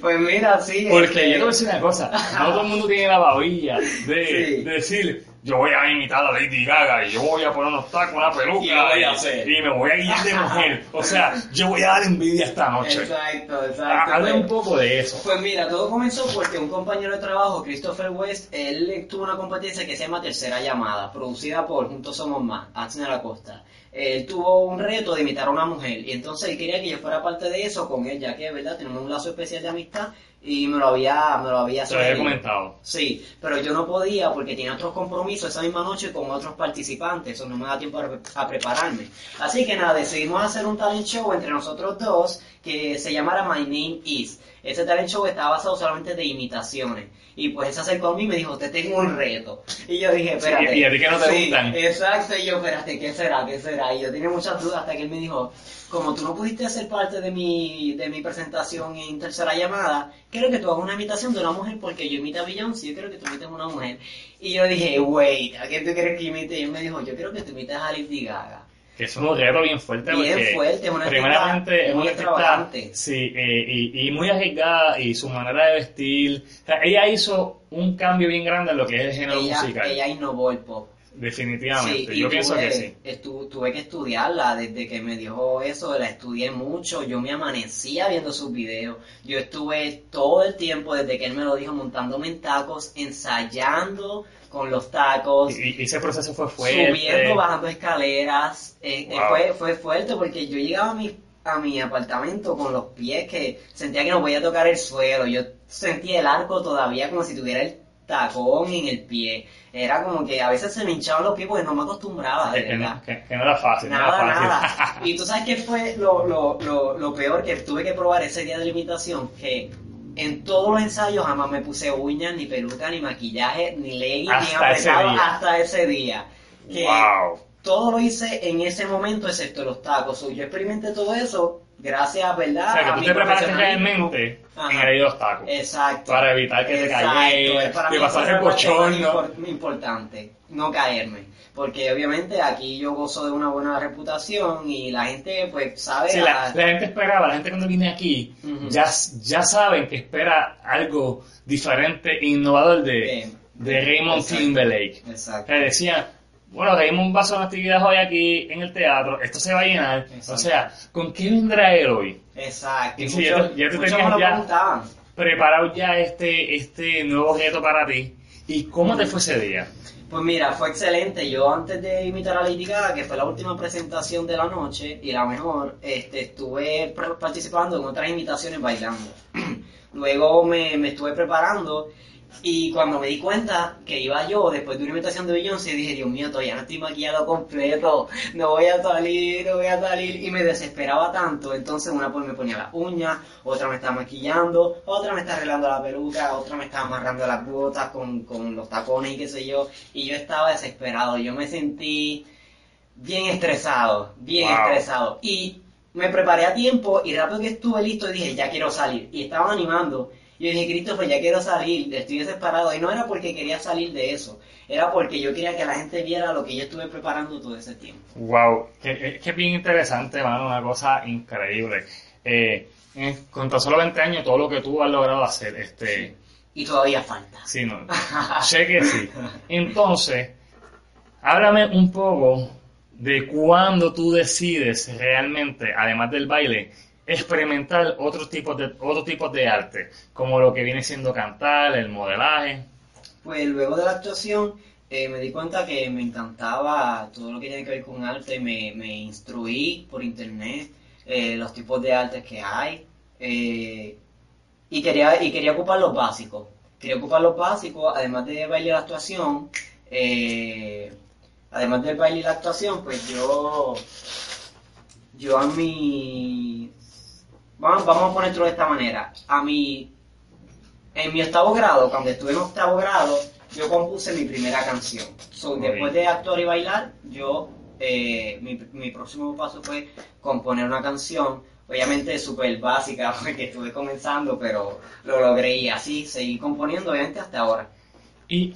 Pues mira, sí. Porque este, yo te voy a decir una cosa. No todo el mundo tiene la babilla de, Sí. de decir, yo voy a imitar a Lady Gaga y yo voy a poner unos tacos, una peluca Y voy a hacer. y me voy a guiar de mujer. O sea, yo voy a dar envidia esta noche. Exacto, exacto. Ah, Habla Pues- un poco de eso. Pues mira, todo comenzó porque un compañero de trabajo, Christopher West, él tuvo una competencia que se llama Tercera Llamada, producida por Juntos Somos Más, Axel Acosta. Él tuvo un reto de imitar a una mujer y entonces él quería que yo fuera parte de eso con él, ya que, ¿verdad? Tenemos un lazo especial de amistad y me lo había, me lo había Te lo había sugerido. comentado. Sí, pero yo no podía porque tenía otros compromisos esa misma noche con otros participantes, eso no me da tiempo a, a prepararme. Así que nada, decidimos hacer un talent show entre nosotros dos que se llamara My Name Is. Ese talent show está basado solamente de imitaciones. Y pues él se acercó a mí y me dijo, te tengo un reto. Y yo dije, Sí, espérate. y a ti que no te Sí, gustan. Exacto, y yo, espérate, ¿qué será? ¿Qué será? Y yo tenía muchas dudas hasta que él me dijo, como tú no pudiste ser parte de mi, de mi presentación en tercera llamada, quiero que tú hagas una imitación de una mujer porque yo imito a Beyoncé, yo quiero que tú imites a una mujer. Y yo dije, wait, ¿a quién tú quieres que imite? Y él me dijo, yo quiero que tú imites a Lady Gaga. Es un reto bien fuerte. Bien fuerte, una Primeramente, es muy extravagante. Sí, eh, y, y muy arriesgada y su manera de vestir. O sea, ella hizo un cambio bien grande en lo que es el género Ella, musical. ella innovó el pop. Definitivamente. Yo pienso tuve, que sí. estu- tuve que estudiarla desde que me dijo eso, la estudié mucho, yo me amanecía viendo sus videos, yo estuve todo el tiempo desde que él me lo dijo montándome en tacos, ensayando con los tacos, Y, y ese proceso fue fuerte. subiendo, bajando escaleras, eh, eh, fue, fue fuerte porque yo llegaba a mi, a mi apartamento con los pies que sentía que no podía tocar el suelo, yo sentía el arco todavía como si tuviera el tacón en el pie, era como que a veces se me hinchaban los pies porque no me acostumbraba, de verdad. no, que- que no era fácil. no Nada, era fácil. nada. Y tú sabes qué fue lo, lo, lo, lo peor que tuve que probar ese día de la imitación, que en todos los ensayos jamás me puse uñas, ni peluca, ni maquillaje, ni leggings, ni ese apretado hasta ese día. Que wow. todo lo hice en ese momento excepto los tacos. Yo experimenté todo eso gracias, ¿verdad? O sea, que tú te preparaste realmente Ajá. en el tacos. Exacto. Para evitar que te Exacto, cayera, para que fue el bochorno. impor- importante, no caerme. Porque obviamente aquí yo gozo de una buena reputación y la gente pues sabe... Sí, la, gente esperaba, la gente cuando viene aquí, ya, ya saben que espera algo diferente e innovador de, Bien. de Raymond Exacto. Timberlake. Exacto. Que decían, bueno, Raymond va a hacer una actividad hoy aquí en el teatro, esto se va a llenar. Exacto. O sea, ¿con qué vendrá él hoy? Exacto. Y muchos, ya tú- ya ya-. Preparado ya este, este nuevo reto para ti. ¿Y cómo te fue ese día? Pues mira, fue excelente. Yo antes de imitar a Lady Gaga, que fue la última presentación de la noche y la mejor, este, estuve participando en otras imitaciones bailando. Luego me, me estuve preparando Y cuando me di cuenta que iba yo, después de una invitación de Beyoncé, dije, Dios mío, todavía no estoy maquillado completo, no voy a salir, no voy a salir. Y me desesperaba tanto. Entonces una pues me ponía las uñas, otra me estaba maquillando, otra me estaba arreglando la peluca, otra me estaba amarrando las botas con, con los tacones y qué sé yo. Y yo estaba desesperado. Yo me sentí bien estresado, bien Wow. estresado. Y me preparé a tiempo y rápido que estuve listo dije, ya quiero salir. Y estaba animando. Y yo dije, Christopher, ya quiero salir, estoy desesperado. Y no era porque quería salir de eso, era porque yo quería que la gente viera lo que yo estuve preparando todo ese tiempo. Wow, que es bien interesante, mano, una cosa increíble. Eh, con tan solo 20 años, todo lo que tú has logrado hacer, este, Y todavía falta. sí, no, sé que sí. Entonces, háblame un poco de cuándo tú decides realmente, además del baile, experimentar otros tipos de otros tipos de arte, como lo que viene siendo cantar, el modelaje. Pues luego de la actuación eh, me di cuenta que me encantaba todo lo que tiene que ver con arte, me, me instruí por internet eh, los tipos de artes que hay eh, y, quería, y quería ocupar los básicos. Quería ocupar los básicos, además de baile y la actuación, además del baile y la actuación, pues yo, yo a mi... Vamos, vamos a ponerlo de esta manera. A mi en mi octavo grado, cuando estuve en octavo grado, yo compuse mi primera canción. So, después de actuar y bailar, yo, eh, mi, mi próximo paso fue componer una canción, obviamente súper básica, porque estuve comenzando, pero lo logré y así seguí componiendo, obviamente, hasta ahora. Y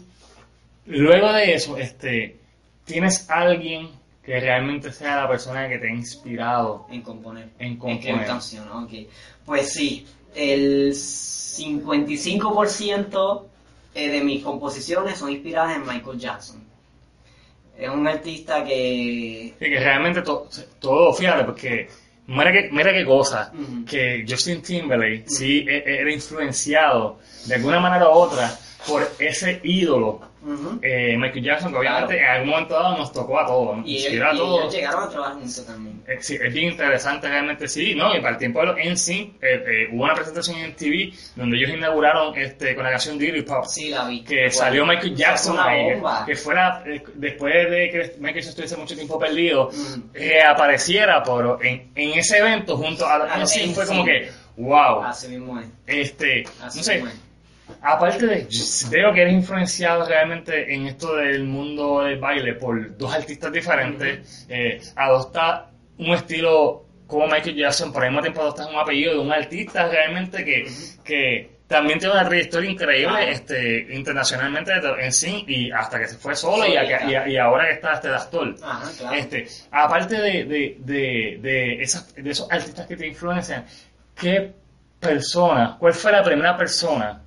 luego de eso, este, ¿tienes alguien que realmente sea la persona que te ha inspirado En componer. en componer? canción, ok. Pues sí, el 55% eh, de mis composiciones son inspiradas en Michael Jackson. Es un artista que... Sí, que realmente to- todo, fíjate, porque mira qué, mira qué cosa, que Justin Timberlake sí e- e- era influenciado de alguna manera u otra por ese ídolo, Ujú. eh, Michael Jackson, que obviamente Claro. en algún momento dado nos tocó a todos, nos Y, él- a y todos. ellos llegaron a trabajar juntos también. Eh, sí, es bien interesante realmente, sí, ¿no? Y para el tiempo de los NSYNC, eh, eh, hubo una presentación en TV donde ellos inauguraron este, con la canción Dirty Pop. Sí, la vi. que Bueno, salió Michael Jackson ahí, que- fuera eh, después de que Michael Jackson estuviese mucho tiempo perdido, Ujú. reapareciera pero en, en ese evento junto a los NSYNC fue como que wow Así mismo es. este Así no sé mismo es. Aparte de veo que eres influenciado realmente en esto del mundo del baile por dos artistas diferentes eh, adopta un estilo como Michael Jackson pero al mismo tiempo adoptas un apellido de un artista realmente que, que también tiene una trayectoria increíble este, internacionalmente en sí y hasta que se fue solo y, ahora que está este de actor. Ajá, claro. Este, aparte de, de, de, de, esas, de esos artistas que te influencian, ¿qué persona, cuál fue la primera persona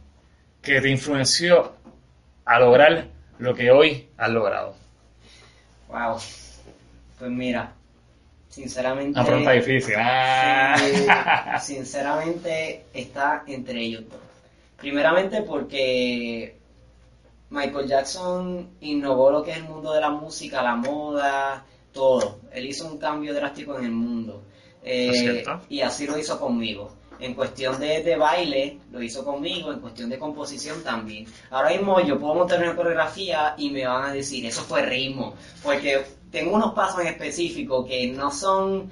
que te influenció a lograr lo que hoy has logrado? Wow. Pues mira, sinceramente... Una pregunta difícil. Ah. Sinceramente está entre ellos dos. Primeramente porque Michael Jackson innovó lo que es el mundo de la música, la moda, todo. Él hizo un cambio drástico en el mundo. Eh, Es cierto. y así lo hizo conmigo. En cuestión de, de baile, lo hizo conmigo, en cuestión de composición también. Ahora mismo yo puedo montar una coreografía y me van a decir, eso fue ritmo, porque tengo unos pasos en específico que no son,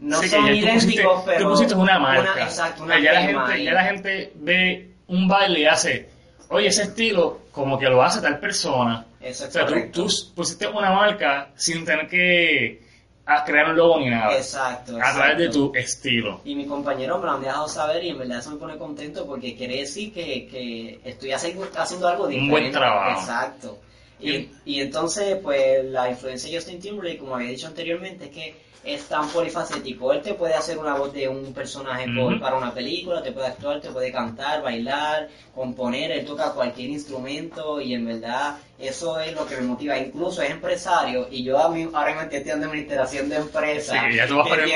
no Sí, son ya tú idénticos, pusiste, pero... tú pusiste una marca. exacto, O una ya, la gente, ya la gente ve un baile y hace, oye, ese estilo como que lo hace tal persona. Eso O es sea, tú, tú pusiste una marca sin tener que ah, crear un logo ni nada. Exacto, A través de tu estilo. Y mi compañero me lo han dejado saber y en verdad eso me pone contento porque quiere decir que, que estoy haciendo, haciendo algo Un diferente. buen trabajo. Exacto. Y, y entonces, pues la influencia de Justin Timberlake, como había dicho anteriormente, es que es tan polifacético. Él te puede hacer una voz de un personaje por- para una película, te puede actuar, te puede cantar, bailar, componer, él toca cualquier instrumento y en verdad eso es lo que me motiva. Incluso es empresario y yo a mí, ahora mismo estoy estudiando administración de empresas. Sí, ya tú vas por el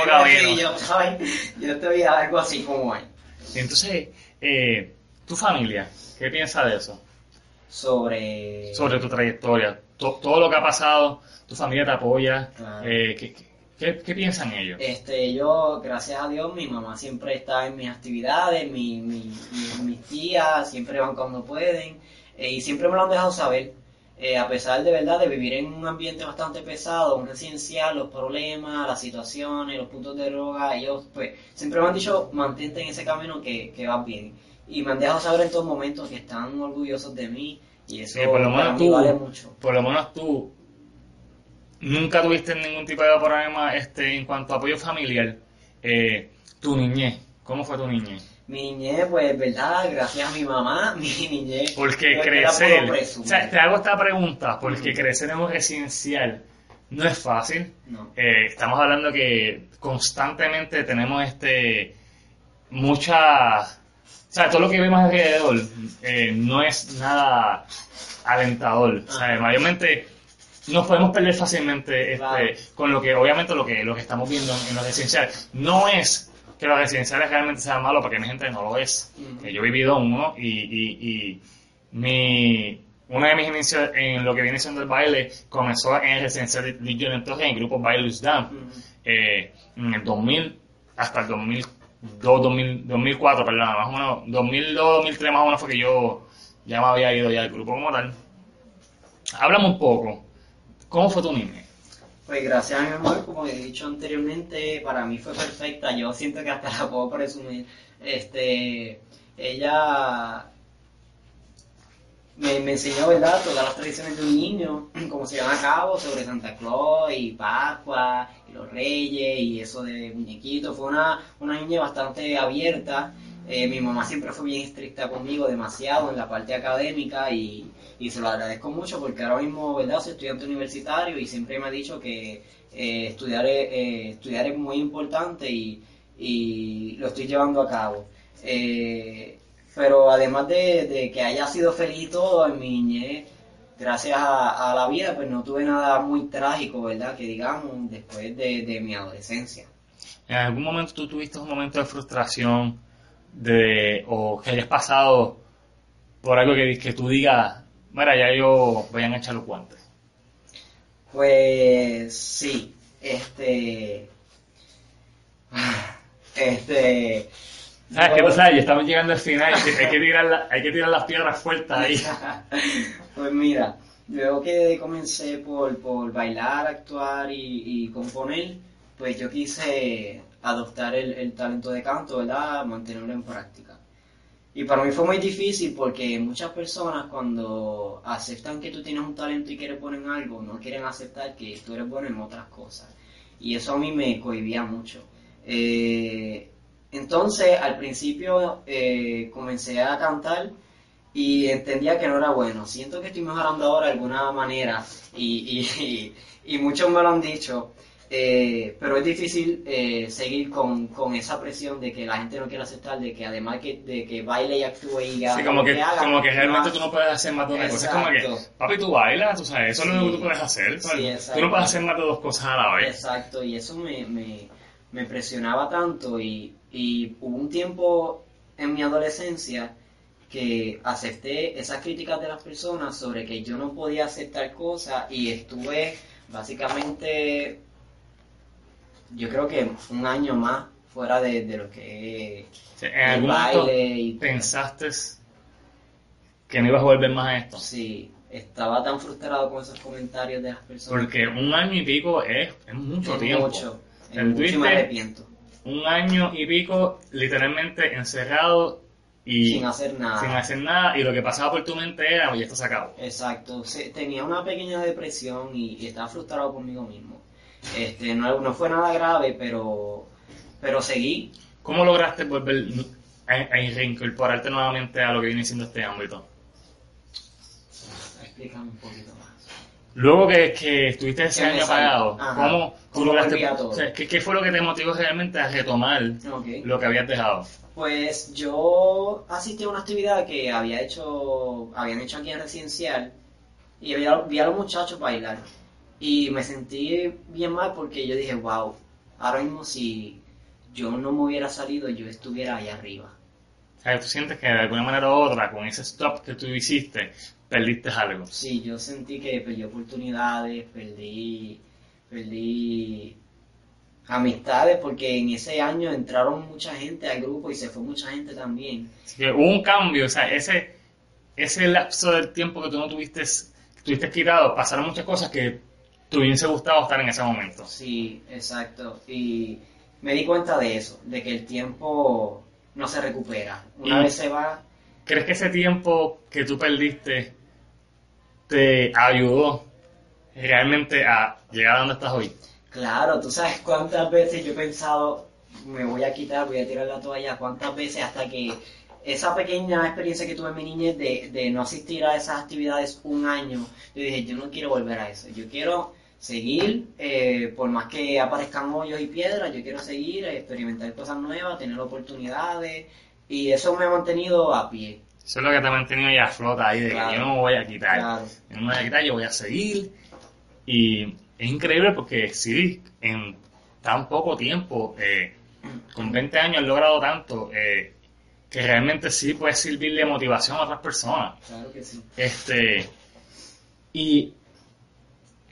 yo estoy, yo estoy algo así como él. Entonces, eh, tu familia, ¿qué piensa de eso? Sobre... Sobre tu trayectoria. To- todo lo que ha pasado, tu familia te apoya. Claro. eh, que- ¿Qué, qué piensan ellos? Este, yo, gracias a Dios, mi mamá siempre está en mis actividades, mi, mi- mi- mis tías siempre van cuando pueden eh, y siempre me lo han dejado saber. Eh, a pesar de verdad de vivir en un ambiente bastante pesado, un residencial, los problemas, las situaciones, los puntos de droga, ellos pues siempre me han dicho mantente en ese camino que, que vas bien. Y me han dejado saber en todos momentos que están orgullosos de mí y eso Sí, por lo menos tú, vale mucho. por lo menos tú nunca tuviste ningún tipo de problema este, en cuanto a apoyo familiar. Eh, tu niñez, ¿cómo fue tu niñez? Mi niñez, pues, verdad, gracias a mi mamá, mi niñez. Porque crecer, o presumir. sea, te hago esta pregunta, porque Ujú. crecer en un residencial no es fácil. No. Eh, estamos hablando que constantemente tenemos este muchas o sea todo lo que vemos alrededor eh, no es nada alentador o sea mayormente nos podemos perder fácilmente este, Claro. con lo que obviamente lo que lo que estamos viendo en, en los residenciales no es que los residenciales realmente sean malos porque mi gente no lo es Ujú. Eh, yo he vivido uno y, y, y mi uno de mis inicios en lo que viene siendo el baile comenzó en el residencial de John entonces en el grupo Bailus Dam Ujú. eh, en el 2000 hasta el 2002, 2000, 2004, perdón, más o menos, 2002, 2003 más o menos fue que yo ya me había ido ya del grupo como tal. Háblame un poco, ¿cómo fue tu niñez? Pues gracias a mi mamá, como he dicho anteriormente, para mí fue perfecta. Yo siento que hasta la puedo presumir. Este, ella me, enseñó, ¿verdad?, todas las tradiciones de un niño, cómo se llevan a cabo sobre Santa Claus y Pascua y los Reyes y eso de muñequitos. Fue una, una niña bastante abierta. Eh, mi mamá siempre fue bien estricta conmigo, demasiado en la parte académica y, y se lo agradezco mucho porque ahora mismo, ¿verdad?, soy estudiante universitario y siempre me ha dicho que eh, estudiar, es- eh, estudiar es muy importante y, y lo estoy llevando a cabo. Eh, pero además de, de que haya sido feliz todo en mi niñez, gracias a, a la vida, pues no tuve nada muy trágico, ¿verdad? Que digamos, después de, de mi adolescencia. ¿En algún momento tú tuviste un momento de frustración de, o que hayas pasado por algo que, que tú digas, mira, ya yo voy a echar los guantes? Pues sí, este... Este... ¿Sabes qué pasa? Ya estamos llegando al final, hay que, hay que tirar, la- hay que tirar las piedras fuertes ahí. pues mira, luego que comencé por, por bailar, actuar y, y componer, pues yo quise adoptar el, el talento de canto, ¿verdad? Mantenerlo en práctica. Y para mí fue muy difícil porque muchas personas cuando aceptan que tú tienes un talento y que eres bueno en algo, no quieren aceptar que tú eres bueno en otras cosas. Y eso a mí me cohibía mucho. Eh, entonces, al principio eh, comencé a cantar y entendía que no era bueno. Siento que estoy mejorando ahora de alguna manera y, y, y muchos me lo han dicho, eh, pero es difícil eh, seguir con, con esa presión de que la gente no quiere aceptar, de que además que, de que baile y actúe y haga Sí, como que, haga, como que realmente tú no puedes hacer más de una cosa. Es como que, papi, tú bailas, tú sabes, eso es lo Sí. que tú puedes hacer. Sí, tú no puedes hacer más de dos cosas a la vez. Exacto, y eso me, me, me presionaba tanto y, y hubo un tiempo en mi adolescencia que acepté esas críticas de las personas sobre que yo no podía hacer tal cosa y estuve básicamente, yo creo que un año más fuera de, de lo que en el algún baile y pensaste que no ibas a volver más a esto. sí, estaba tan frustrado con esos comentarios de las personas. Porque un año y pico es, es mucho Es tiempo. mucho, es El mucho y me arrepiento, Un año y pico literalmente encerrado y sin hacer nada. sin hacer nada y lo que pasaba por tu mente era, oye, esto se acabó. Exacto, tenía una pequeña depresión y, y estaba frustrado conmigo mismo. Este, no, no fue nada grave, pero, pero seguí. ¿Cómo lograste volver a, a reincorporarte nuevamente a lo que viene siendo este ámbito? Explícame un poquito más. Luego que, que estuviste ese año apagado. ¿cómo ¿Cómo lograste? o sea, ¿qué, qué fue lo que te motivó realmente a retomar Ok. lo que habías dejado? Pues yo asistí a una actividad que había hecho, habían hecho aquí en residencial y vi a, vi a los muchachos bailar y me sentí bien mal porque yo dije, wow, ahora mismo si yo no me hubiera salido yo estuviera ahí arriba. O sea, tú sientes que de alguna manera u otra, con ese stop que tú hiciste, perdiste algo. Sí, yo sentí que perdí oportunidades, perdí, perdí amistades, porque en ese año entraron mucha gente al grupo y se fue mucha gente también. Que hubo un cambio, o sea, ese, ese lapso del tiempo que tú no tuviste, que tuviste quitado, pasaron muchas cosas que te hubiese gustado estar en ese momento. Sí, exacto. Y me di cuenta de eso, de que el tiempo no se recupera. Una vez se va, ¿Crees que ese tiempo que tú perdiste te ayudó realmente a llegar a donde estás hoy? claro, tú sabes cuántas veces yo he pensado, me voy a quitar, voy a tirar la toalla, cuántas veces hasta que esa pequeña experiencia que tuve en mi niñez de, de no asistir a esas actividades un año, yo dije, yo no quiero volver a eso, yo quiero seguir, eh, por más que aparezcan hoyos y piedras, yo quiero seguir, experimentar cosas nuevas, tener oportunidades, y eso me ha mantenido a pie. Eso es lo que te ha mantenido ya a flota ahí, de Claro. que yo no me voy a quitar. Claro. Yo no me voy a quitar, yo voy a seguir. Y es increíble porque sí, en tan poco tiempo, eh, con 20 años has logrado tanto, eh, que realmente sí puedes servir de motivación a otras personas. Claro que sí. Este, y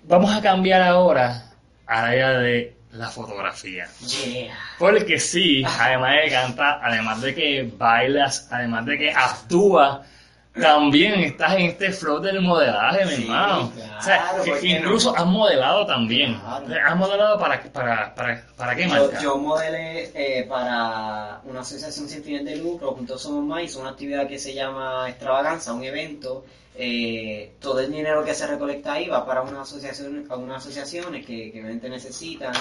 vamos a cambiar ahora a la área de la fotografía. Yeah. Porque sí, además de cantar, además de que bailas, además de que actúas, también estás en este flow del modelaje, mi Sí, hermano. claro, o sea, que ¿por qué incluso has modelado también. Claro. ¿Has modelado para, para, para, para qué Yo, marca? yo modelé eh, para una asociación sin fines de lucro, Juntos Somos Más, hizo una actividad que se llama Extravaganza, un evento. eh, todo el dinero que se recolecta ahí va para una asociación, a unas asociaciones que, que realmente necesitan.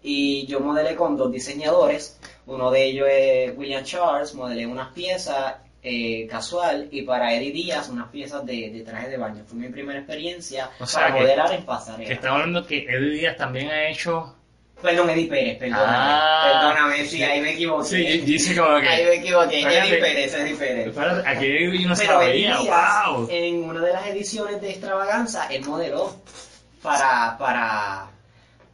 Y yo modelé con dos diseñadores. Uno de ellos es William Charles, modelé unas piezas eh, casual y para Eddie Díaz unas piezas de, de traje de baño. Fue mi primera experiencia O sea para que- modelar en pasarela. Que estamos hablando que Eddie Díaz también ha hecho... Perdón, Eddie Pérez, perdóname. Ah. perdóname, sí, ahí me equivoqué. Sí, dice como que... Ahí me equivoqué, Espérate. Eddie Pérez, Eddie Pérez. Espérate, aquí yo no Pero Eddie sabía, Díaz, wow. en una de las ediciones de Extravaganza, él modeló para, para,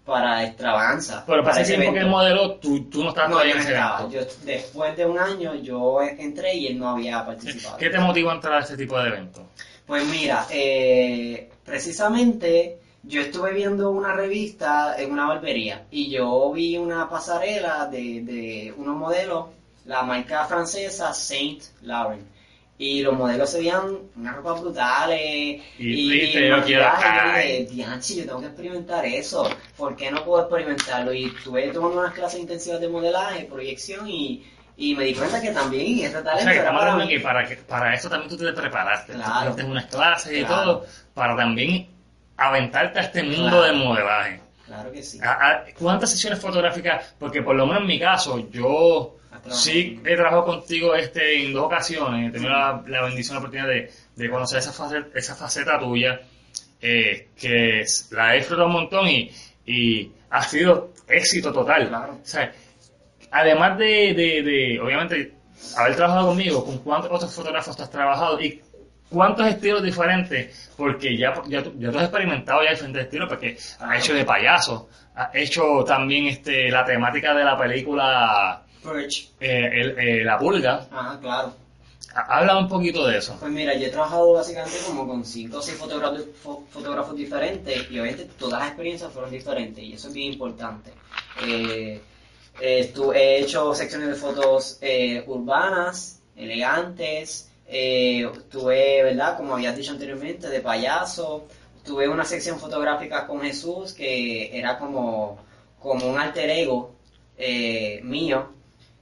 para Extravaganza. Pero para ese tiempo que modeló, tú, tú no estabas No, todavía en ese estaba. evento. Yo, después de un año, yo entré y él no había participado. ¿Qué te motivó a entrar a este tipo de eventos? Pues mira, eh, precisamente yo estuve viendo una revista en una barbería y yo vi una pasarela de, de unos modelos, la marca francesa Saint Laurent. Y los modelos se veían unas ropas brutales Y y, el yo quiero- maquillaje, yo ay. dije, "Dianchi, yo tengo que experimentar eso. ¿Por qué no puedo experimentarlo? Y estuve tomando unas clases intensivas de modelaje, proyección y, y me di cuenta que también O talento sea, era estamos para mí. que para, que para eso también tú te preparaste. Claro. Tú unas clases y todo para también aventarte a este mundo Claro. del modelaje. Claro que sí. ¿A- a- ¿Cuántas sesiones fotográficas? Porque por lo menos en mi caso, yo sí he trabajado contigo este en dos ocasiones. He tenido la, la bendición, la oportunidad de, de conocer esa faceta, esa faceta tuya, eh, que es- la he disfrutado un montón y, y ha sido éxito total. Claro. O sea, además de, de, de, obviamente, haber trabajado conmigo, ¿con cuántos otros fotógrafos tú has trabajado? ¿Y cuántos estilos diferentes? Porque ya, ya, ya tú has experimentado ya diferentes estilos, porque has hecho de payaso, has hecho también este, la temática de la película. Eh, el- eh, La Pulga. Ajá, claro. Ha- Habla un poquito de eso. Pues mira, yo he trabajado básicamente como con cinco o seis fotógrafos, fo- fotógrafos diferentes y obviamente todas las experiencias fueron diferentes y eso es bien importante. Eh, eh, estu- he hecho secciones de fotos eh, urbanas, elegantes, eh, tuve, ¿verdad? Como habías dicho anteriormente, de payaso, tuve una sección fotográfica con Jesús que era como, como un alter ego eh, mío,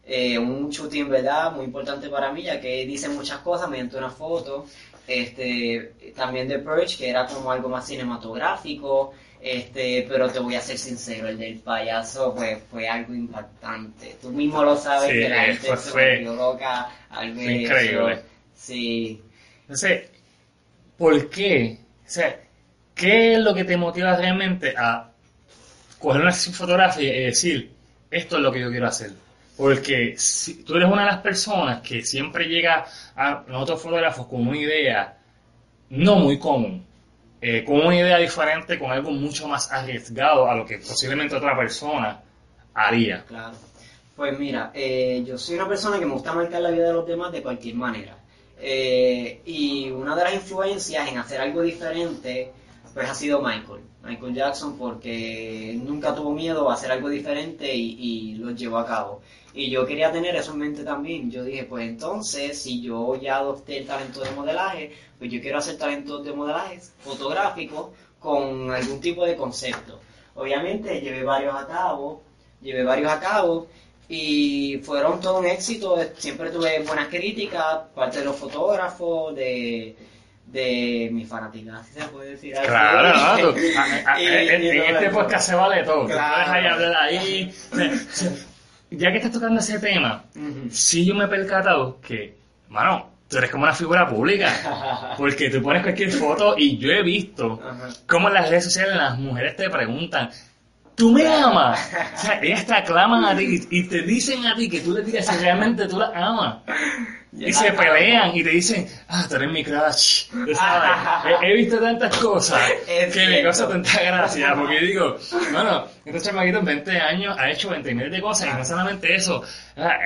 eh, un shooting, ¿verdad? Muy importante para mí, ya que dice muchas cosas mediante una foto. Este, también de Purge, que era como algo más cinematográfico. Este, pero te voy a ser sincero, el del payaso pues, fue algo impactante. Tú mismo lo sabes Sí, que la gente se volvió loca al ver increíble. eso. Sí, Entonces, ¿por qué? O sea, ¿qué es lo que te motiva realmente a coger una fotográfica y decir, esto es lo que yo quiero hacer? Porque si tú eres una de las personas que siempre llega a nosotros fotógrafos con una idea no muy común, eh, con una idea diferente, con algo mucho más arriesgado a lo que posiblemente otra persona haría. Claro. Pues mira, eh, yo soy una persona que me gusta marcar la vida de los demás de cualquier manera. Eh, y una de las influencias en hacer algo diferente, pues ha sido Michael. Michael Jackson porque nunca tuvo miedo a hacer algo diferente y, y lo llevó a cabo. Y yo quería tener eso en mente también. Yo dije, pues entonces, si yo ya adopté el talento de modelaje, pues yo quiero hacer talentos de modelaje fotográfico con algún tipo de concepto. Obviamente llevé varios a cabo, llevé varios a cabo y fueron todo un éxito. Siempre tuve buenas críticas, parte de los fotógrafos, de, de mi fanaticada, si se puede decir así. Claro, no, tú- a- a- Y- en, y en este podcast se vale todo. Tú Claro. puedes ahí hablar ahí. Ya que estás tocando ese tema, Ujú. sí yo me he percatado que, mano, tú eres como una figura pública. Porque tú pones cualquier foto y yo he visto cómo en las redes sociales las mujeres te preguntan, ¿tú me amas? O sea, ellas te aclaman a ti y te dicen a ti que tú les digas si realmente tú las amas. Y se pelean y te dicen, ah, tú eres mi crush. Sabes, he, he visto tantas cosas Es que me causa tanta gracia. Porque digo, bueno, este chamaquito en 20 años ha hecho 20 miles de cosas y no solamente eso, ah,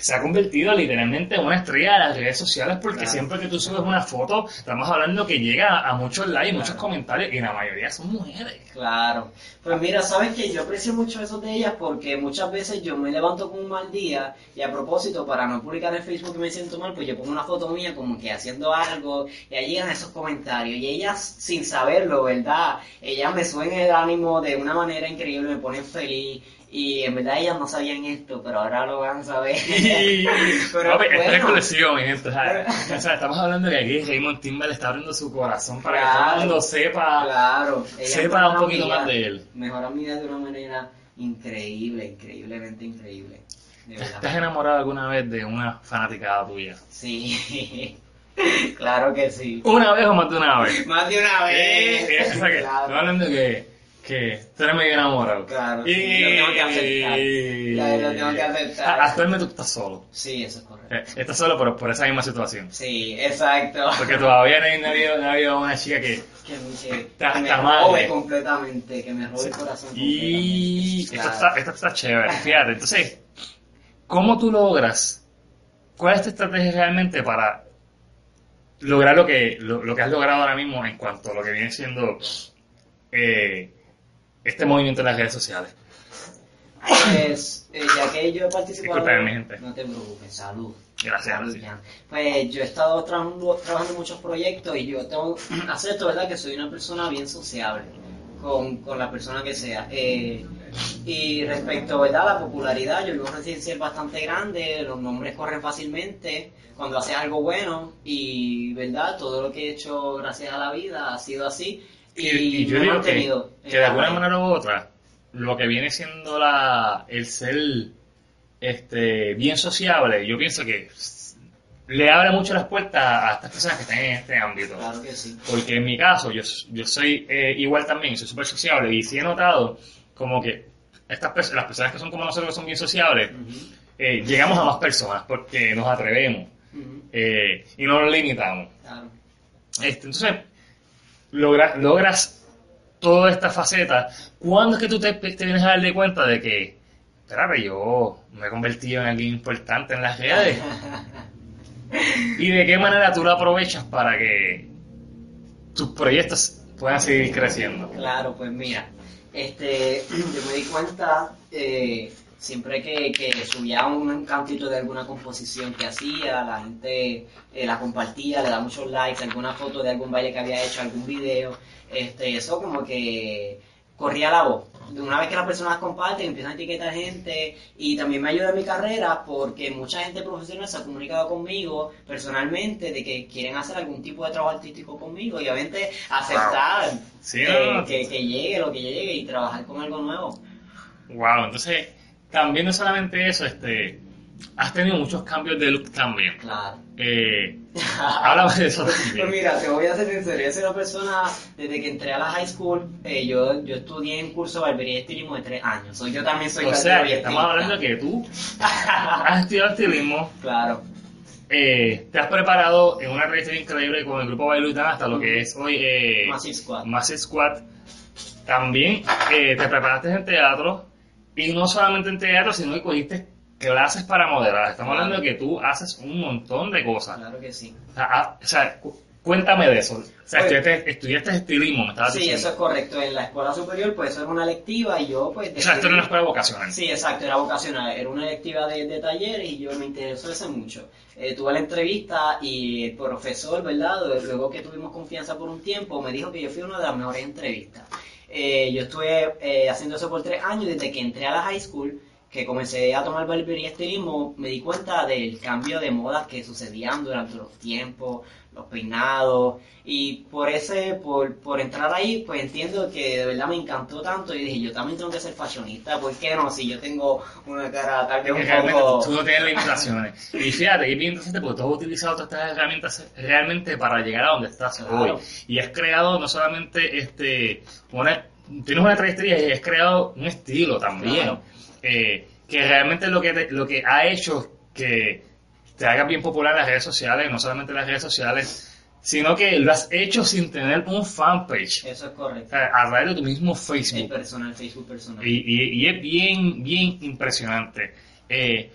se ha convertido literalmente en una estrella de las redes sociales porque Claro. siempre que tú subes una foto, estamos hablando que llega a muchos likes, muchos comentarios y la mayoría son mujeres. Claro. Pues mira, sabes que yo aprecio mucho eso de ellas porque muchas veces yo me levanto con un mal día y a propósito, para no publicar en Facebook que me siento mal, pues yo pongo una foto mía como que haciendo algo y ahí llegan esos comentarios y ellas sin saberlo, ¿verdad? Ellas me suben el ánimo de una manera increíble, me ponen feliz y en verdad ellas no sabían esto, pero ahora lo van a saber. pero Papi, esto es bueno, exclusivo, mi gente. o sea, o sea, estamos hablando de que aquí Raymond Timber está abriendo su corazón para que todo el mundo sepa. claro, sepa un poquito más de él. Mejoran mi vida de una manera increíble, increíblemente increíble. De ¿Te has enamorado alguna vez de una fanaticada tuya? Sí, claro que sí. ¿Una vez o más de una vez? Más de una vez. Eh, o sea que, claro. Estamos hablando de que, que tú eres medio enamorado. Claro, Y... sí, lo tengo que aceptar. Ya, lo tengo que aceptar. Actualmente tú estás solo. Sí, eso es correcto. Eh, Estás solo por, por esa misma situación. Sí, exacto. Porque todavía no ha, no ha habido, no ha habido una chica que... Que, que- Está- que me robe completamente, que me robe el corazón. Y esto, está, esto está chévere, fíjate. Entonces, ¿cómo tú logras? ¿Cuál es tu estrategia realmente para lograr lo que, lo, lo que has logrado ahora mismo en cuanto a lo que viene siendo eh, este movimiento en las redes sociales? Pues, eh, ya que yo he participado... Disculpen, mi gente. No te preocupes, salud. Gracias. Salud. Pues yo he estado trabajando, trabajando en muchos proyectos y yo tengo, acepto, ¿verdad? Que soy una persona bien sociable con, con la persona que sea. Eh, y respecto, ¿verdad? A la popularidad, yo vivo en un residencial bastante grande, los nombres corren fácilmente cuando haces algo bueno y, ¿verdad? Todo lo que he hecho gracias a la vida ha sido así. Y, y yo digo que, de alguna red. manera u otra, lo que viene siendo la, el ser este, bien sociable, yo pienso que le abre mucho las puertas a estas personas que están en este ámbito. Claro que sí. Porque en mi caso, yo, yo soy eh, igual también, soy súper sociable y sí he notado como que estas las personas que son como nosotros que son bien sociables, eh, llegamos a más personas porque nos atrevemos eh, y no nos limitamos. claro. Este, entonces, logra- logras toda esta faceta. ¿Cuándo es que tú te, te vienes a dar de cuenta de que, espérate, yo me he convertido en alguien importante en las redes? ¿Y de qué manera tú lo aprovechas para que tus proyectos puedan seguir creciendo? Claro, pues mira, este, yo me di cuenta eh, siempre que, que subía un cantito de alguna composición que hacía, la gente eh, la compartía, le da muchos likes, alguna foto de algún baile que había hecho, algún video, este, eso como que corría la voz. De una vez que las personas comparten, empiezan a etiquetar gente y también me ayuda en mi carrera porque mucha gente profesional se ha comunicado conmigo personalmente de que quieren hacer algún tipo de trabajo artístico conmigo y obviamente aceptar Sí, que, ¿no? que, que llegue lo que llegue y trabajar con algo nuevo. Wow, entonces, también no solamente eso, este, has tenido muchos cambios de look también. Claro. Eh, háblame de eso Pues también. mira, te voy a ser sincero, yo soy una persona, desde que entré a la high school, eh, yo, yo estudié en curso de barbería y estilismo de tres años. So, yo también soy O sea, que estamos hablando que tú has estudiado estilismo, Claro, eh, te has preparado en una revista increíble con el grupo Bailutan hasta lo que es hoy eh, Massive Squad. Massive Squad. También eh, te preparaste en teatro y no solamente en teatro, sino que cogiste clases para modelar. Estamos hablando de que tú haces un montón de cosas. Claro que sí. O sea, ah, o sea, cu- Cuéntame de eso. O sea, estudiaste, estudiaste estilismo, me estabas Sí, diciendo. eso es correcto. En la escuela superior, pues eso era una electiva y yo, pues... O sea, esto era una escuela vocacional. Sí, exacto, era vocacional. Era una electiva de, de talleres y yo me interesó eso mucho. Eh, tuve la entrevista y el profesor, ¿verdad? Luego que tuvimos confianza por un tiempo, me dijo que yo fui una de las mejores entrevistas. Eh, yo estuve eh, haciendo eso por tres años desde que entré a la high school, que comencé a tomar barbería y estilismo, me di cuenta del cambio de modas que sucedían durante los tiempos, los peinados, y por ese, por, por entrar ahí, pues entiendo que de verdad me encantó tanto y dije, yo también tengo que ser fashionista, ¿por qué no? Si yo tengo una cara tal vez un realmente poco... tú no tienes limitaciones. Y fíjate, es bien interesante porque tú has utilizado todas estas herramientas realmente para llegar a donde estás Claro. hoy. Y has creado no solamente este una, tienes una trayectoria y has creado un estilo también. Claro. Eh, que realmente lo que, te- lo que ha hecho que te hagas bien popular en las redes sociales, no solamente en las redes sociales, sino que lo has hecho sin tener un fanpage. Eso es correcto. sea, a través de tu mismo El Facebook. personal, Facebook personal. Y, y- y es bien, bien impresionante. Eh,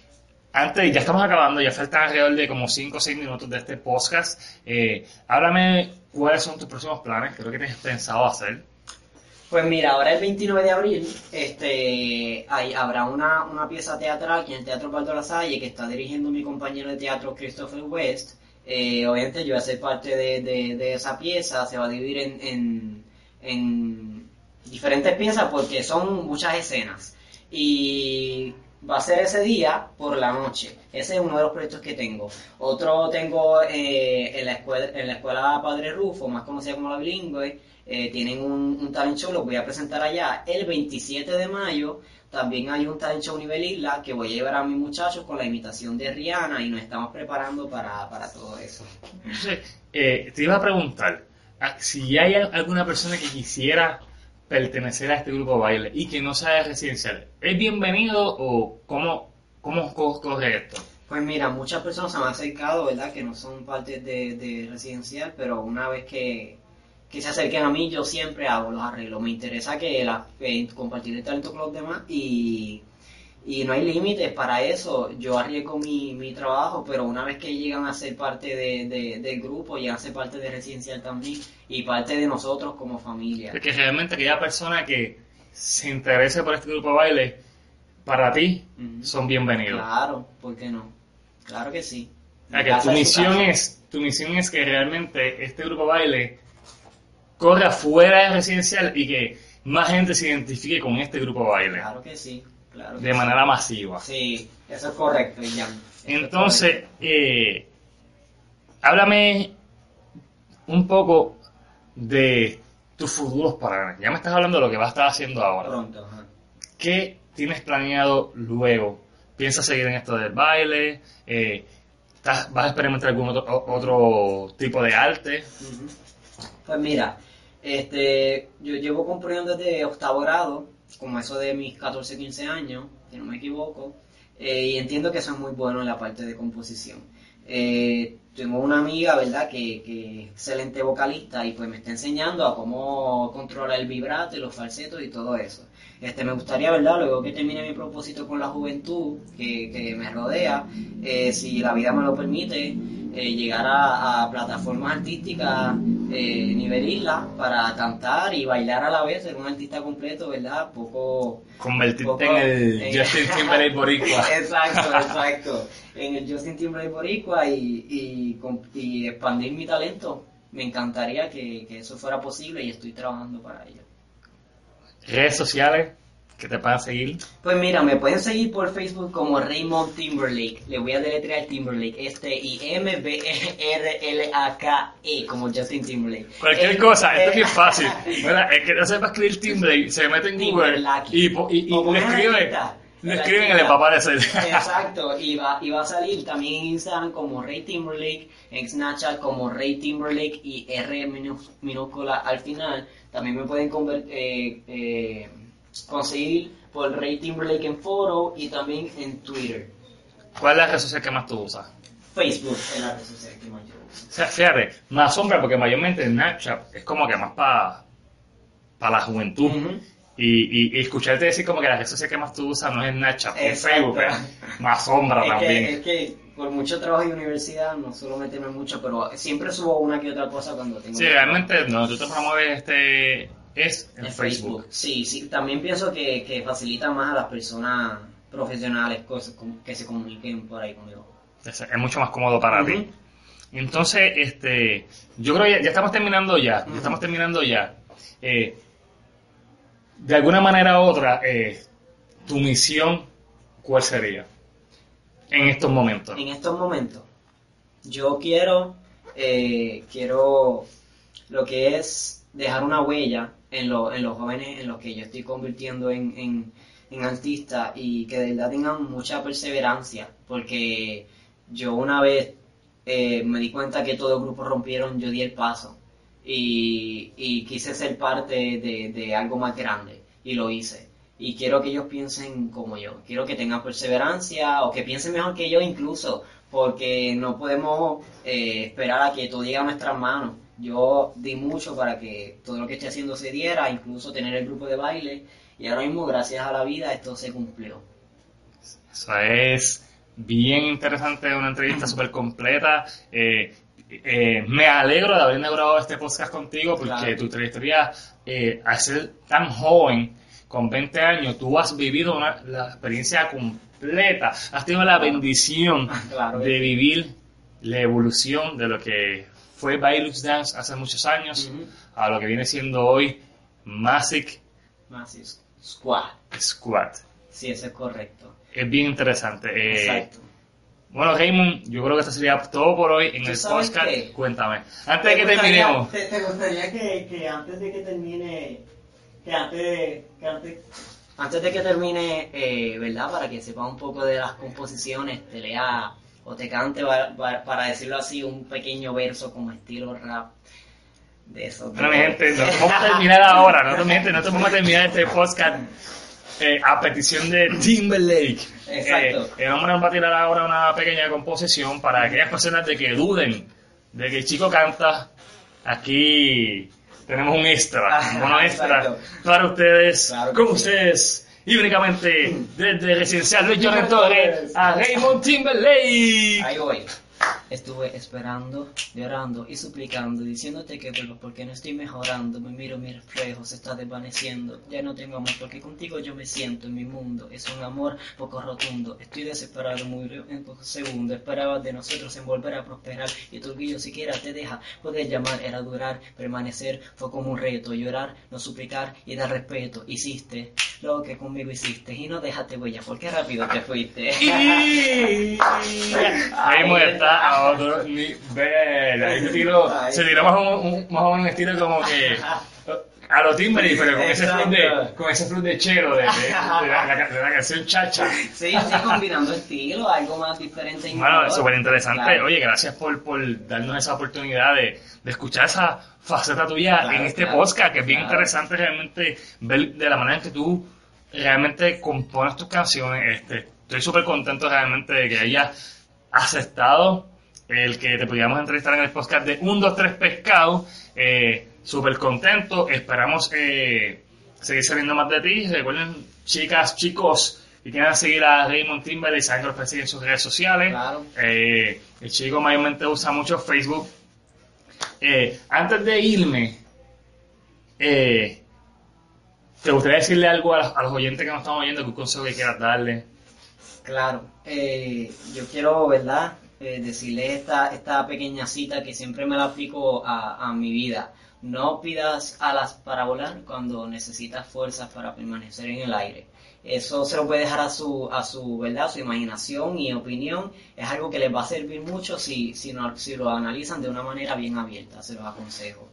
antes, ya estamos acabando, ya faltan alrededor de como 5 o 6 minutos de este podcast. Eh, háblame cuáles son tus próximos planes, creo que tienes pensado hacer. Pues mira, ahora el 29 de abril este, hay, habrá una, una pieza teatral aquí en el Teatro Baldo La Salle que está dirigiendo mi compañero de teatro Christopher West. Eh, obviamente yo voy a ser parte de, de- esa pieza, se va a dividir en, en, en diferentes piezas porque son muchas escenas. Y va a ser ese día por la noche. Ese es uno de los proyectos que tengo. Otro tengo eh, en, la escuela, en la escuela Padre Rufo, más conocida como la bilingüe. Eh, tienen un, un talent show, lo voy a presentar allá. El 27 de mayo también hay un talent show nivel isla que voy a llevar a mis muchachos con la imitación de Rihanna y nos estamos preparando para, para todo eso. Eh, te iba a preguntar ah, si hay al- alguna persona que quisiera pertenecer a este grupo de baile y que no sea de residencial, ¿es bienvenido o cómo, cómo co- corre esto? Pues mira, muchas personas se me han acercado, ¿verdad? Que no son parte de, de residencial, pero una vez que, que se acerquen a mí, yo siempre hago los arreglos. Me interesa que la, eh, compartir el talento con los demás y, y no hay límites para eso. Yo arriesgo mi, mi trabajo, pero una vez que llegan a ser parte de, de- del grupo, llegan a ser parte de residencial también y parte de nosotros como familia. Porque realmente aquella persona que se interese por este grupo de baile, para ti, son bienvenidos. Claro, ¿por qué no? Claro que sí. O sea, que tu es misión es, tu misión es que realmente este grupo de baile corra fuera de residencial y que más gente se identifique con este grupo de baile Claro que sí. Claro que de sí. manera masiva. Sí, eso es correcto, Ian. Entonces, eh, háblame un poco de tus futuros planes. Ya me estás hablando de lo que vas a estar haciendo ahora. pronto. ajá. ¿Qué tienes planeado luego? ¿Piensas seguir en esto del baile? Eh, ¿estás- ¿Vas a experimentar algún otro, otro tipo de arte? Pues mira, este, yo llevo componiendo desde octavo grado, como eso de mis 14, 15 años, si no me equivoco, eh, y entiendo que soy muy bueno en la parte de composición. Eh, tengo una amiga, ¿verdad?, que, que es excelente vocalista y pues me está enseñando a cómo controlar el vibrato y los falsetos y todo eso. Este, me gustaría, ¿verdad?, luego que termine mi propósito con la juventud que, que me rodea, eh, si la vida me lo permite, eh, llegar a, a plataformas artísticas eh, nivel isla para cantar y bailar a la vez, ser un artista completo, ¿verdad? Poco... Convertirte Poco- en el eh. Justin Timberlake boricua. Exacto, exacto. En el Justin Timberlake Boricua y, y, y expandir mi talento. Me encantaría que, que eso fuera posible y estoy trabajando para ello. Redes sociales que te puedan seguir. Pues mira, me pueden seguir por Facebook como Raymond Timberlake. Le voy a deletrear Timberlake. Este y M-B-R-L-A-K-E como Justin Timberlake. Cualquier Eh, cosa, esto es eh, bien fácil. Mira, es que no sepa escribir Timberlake, se mete en Google y, y, y le escribe, la escriben y chica. le va a aparecer. Exacto, y va, y va a salir también en Instagram como Ray Timberlake, en Snapchat como Ray Timberlake y R minú- minúscula al final. También me pueden conver- eh, eh, conseguir por Ray Timberlake en foro y también en Twitter. ¿Cuál es la red social que más tú usas? Facebook es la red social que más yo uso. O sea, fíjate, me asombra porque mayormente Snapchat es como que más para la juventud. Y, y, y escucharte decir como que la red social que más tú usas no es Snapchat, es. Facebook, ¿eh? me asombra Es también. que, es que por mucho trabajo y universidad no suelo meterme mucho, pero siempre subo una que otra cosa cuando tengo... Sí, realmente no, tú te promueves este es en en Facebook. Facebook. Sí, sí, también pienso que, que facilita más a las personas profesionales cosas que se comuniquen por ahí conmigo. Es, es mucho más cómodo para ti. Entonces, este, yo creo que ya, ya estamos terminando ya, estamos terminando ya. Eh, de alguna manera u otra, eh, tu misión, ¿cuál sería? En estos momentos. En estos momentos, yo quiero, eh, quiero lo que es dejar una huella en, en los jóvenes en los que yo estoy convirtiendo en, en, en artista y que de verdad tengan mucha perseverancia, porque yo una vez eh, me di cuenta que todos los grupos rompieron, yo di el paso y, y quise ser parte de, de algo más grande y lo hice. Y quiero que ellos piensen como yo, quiero que tengan perseverancia o que piensen mejor que yo incluso, porque no podemos eh, esperar a que todo llegue a nuestras manos. Yo di mucho para que todo lo que estoy haciendo se diera, incluso tener el grupo de baile, y ahora mismo, gracias a la vida, esto se cumplió. Eso es bien interesante, una entrevista súper completa. Eh, eh, me alegro de haber inaugurado este podcast contigo porque Claro. tu trayectoria, eh, al ser tan joven, con 20 años, tú has vivido una- la experiencia completa, has tenido la bendición Claro de vivir la evolución de lo que fue Bailux Dance hace muchos años Ujú. a lo que viene siendo hoy Más es squad. Squad. Sí, eso es correcto. Es bien interesante. Eh, Exacto. Bueno, Raymond, yo creo que esto sería todo por hoy en ¿Tú el podcast. qué? Cuéntame. Antes de que gustaría- terminemos, ¿Te, te gustaría que, que antes de que termine, que antes, que antes, antes de que termine, eh, ¿verdad? Para que sepa un poco de las composiciones, te lea o te cante, para decirlo así, un pequeño verso como estilo rap de eso. bueno, mi gente, no vamos a terminar ahora. No, mi gente, nosotros vamos a terminar este podcast eh, a petición de Timberlake. Exacto. Eh, eh, vamos a tirar ahora una pequeña composición para aquellas personas de que duden de que el chico canta. Aquí tenemos un extra, Ah, un extra exacto. para ustedes, Claro con sí. ustedes, y únicamente desde Residencial Luis Torres a Raymond Timberlake. Ahí voy. Estuve esperando, llorando y suplicando, diciéndote que vuelvas porque no estoy mejorando. Me miro, mi reflejo se está desvaneciendo. Ya no tengo amor porque contigo yo me siento en mi mundo. Es un amor poco rotundo. Estoy desesperado, murió en pocos segundos. Esperabas de nosotros en volver a prosperar y tu orgullo siquiera te deja poder llamar. Era durar, permanecer, fue como un reto. Llorar, no suplicar y dar respeto. Hiciste lo que conmigo hiciste y no dejaste huella porque rápido te fuiste. Y Raymond a otro nivel. Ahí se tiró, Ay. se tiró más o un, más o menos un estilo como que a los Timberlake, pero con ese flow de, con ese flow de chero de, de- de la, la- de la canción Chacha. Sí, sí, combinando estilos, algo más diferente. y Bueno, súper interesante. Claro. Oye, gracias por, por darnos esa oportunidad de, de escuchar esa faceta tuya Claro, en este claro, podcast, que es bien interesante realmente ver de la manera en que tú realmente compones tus canciones. Este, estoy súper contento realmente de que hayas aceptado el que te pudiéramos entrevistar en el podcast de 1, 2, 3 Pescado. Eh, súper contento. Esperamos eh, seguir sabiendo más de ti. Recuerden, chicas, chicos, que quieran seguir a Raymond que lo pueden seguir en sus redes sociales. Claro. Eh, el chico mayormente usa mucho Facebook. Antes de irme, ¿te gustaría decirle algo a los, a los oyentes que nos están oyendo? ¿Qué consejo que quieras darle? Claro, eh, yo quiero, ¿verdad? Eh, decirle esta, esta pequeña cita que siempre me la aplico a, a mi vida. No pidas alas para volar cuando necesitas fuerzas para permanecer en el aire. Eso se lo puede dejar a su, a su, ¿verdad? su imaginación y opinión. Es algo que les va a servir mucho si, si, no- si lo analizan de una manera bien abierta, se los aconsejo.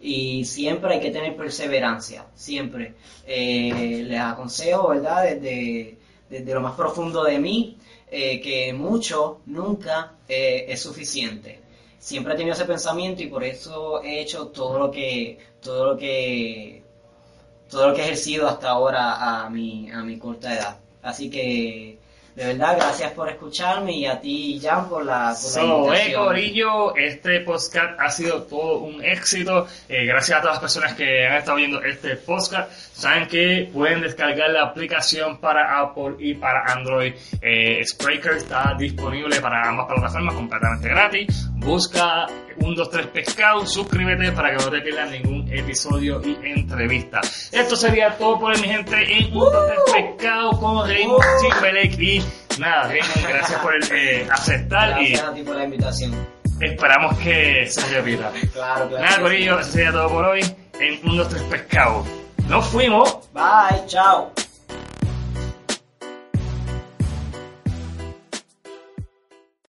Y siempre hay que tener perseverancia, siempre. Eh, les aconsejo, ¿verdad? Desde, desde lo más profundo de mí, eh, que mucho nunca eh, es suficiente. Siempre he tenido ese pensamiento y por eso he hecho todo lo que, todo lo que, todo lo que he ejercido hasta ahora a mi, a mi corta edad. Así que de verdad, gracias por escucharme y a ti, Jan, por la, por la eh. Corillo, este podcast ha sido todo un éxito. Eh, gracias a todas las personas que han estado viendo este podcast. Saben que pueden descargar la aplicación para Apple y para Android. Eh, Spreaker está disponible para ambas plataformas completamente gratis. Busca 1, 2, 3 Pescado, suscríbete para que no te pierdas ningún episodio y entrevista. Esto sería todo por hoy, mi gente, en 1, 2, 3 Pescado con Raymond Timberlake y nada, Raymond, gracias por eh, aceptar y Gracias a ti por la invitación. esperamos que se repita. Claro, claro. Nada, Corillo, eso sería todo por hoy en 1, 2, 3 Pescado. Nos fuimos. Bye, chao.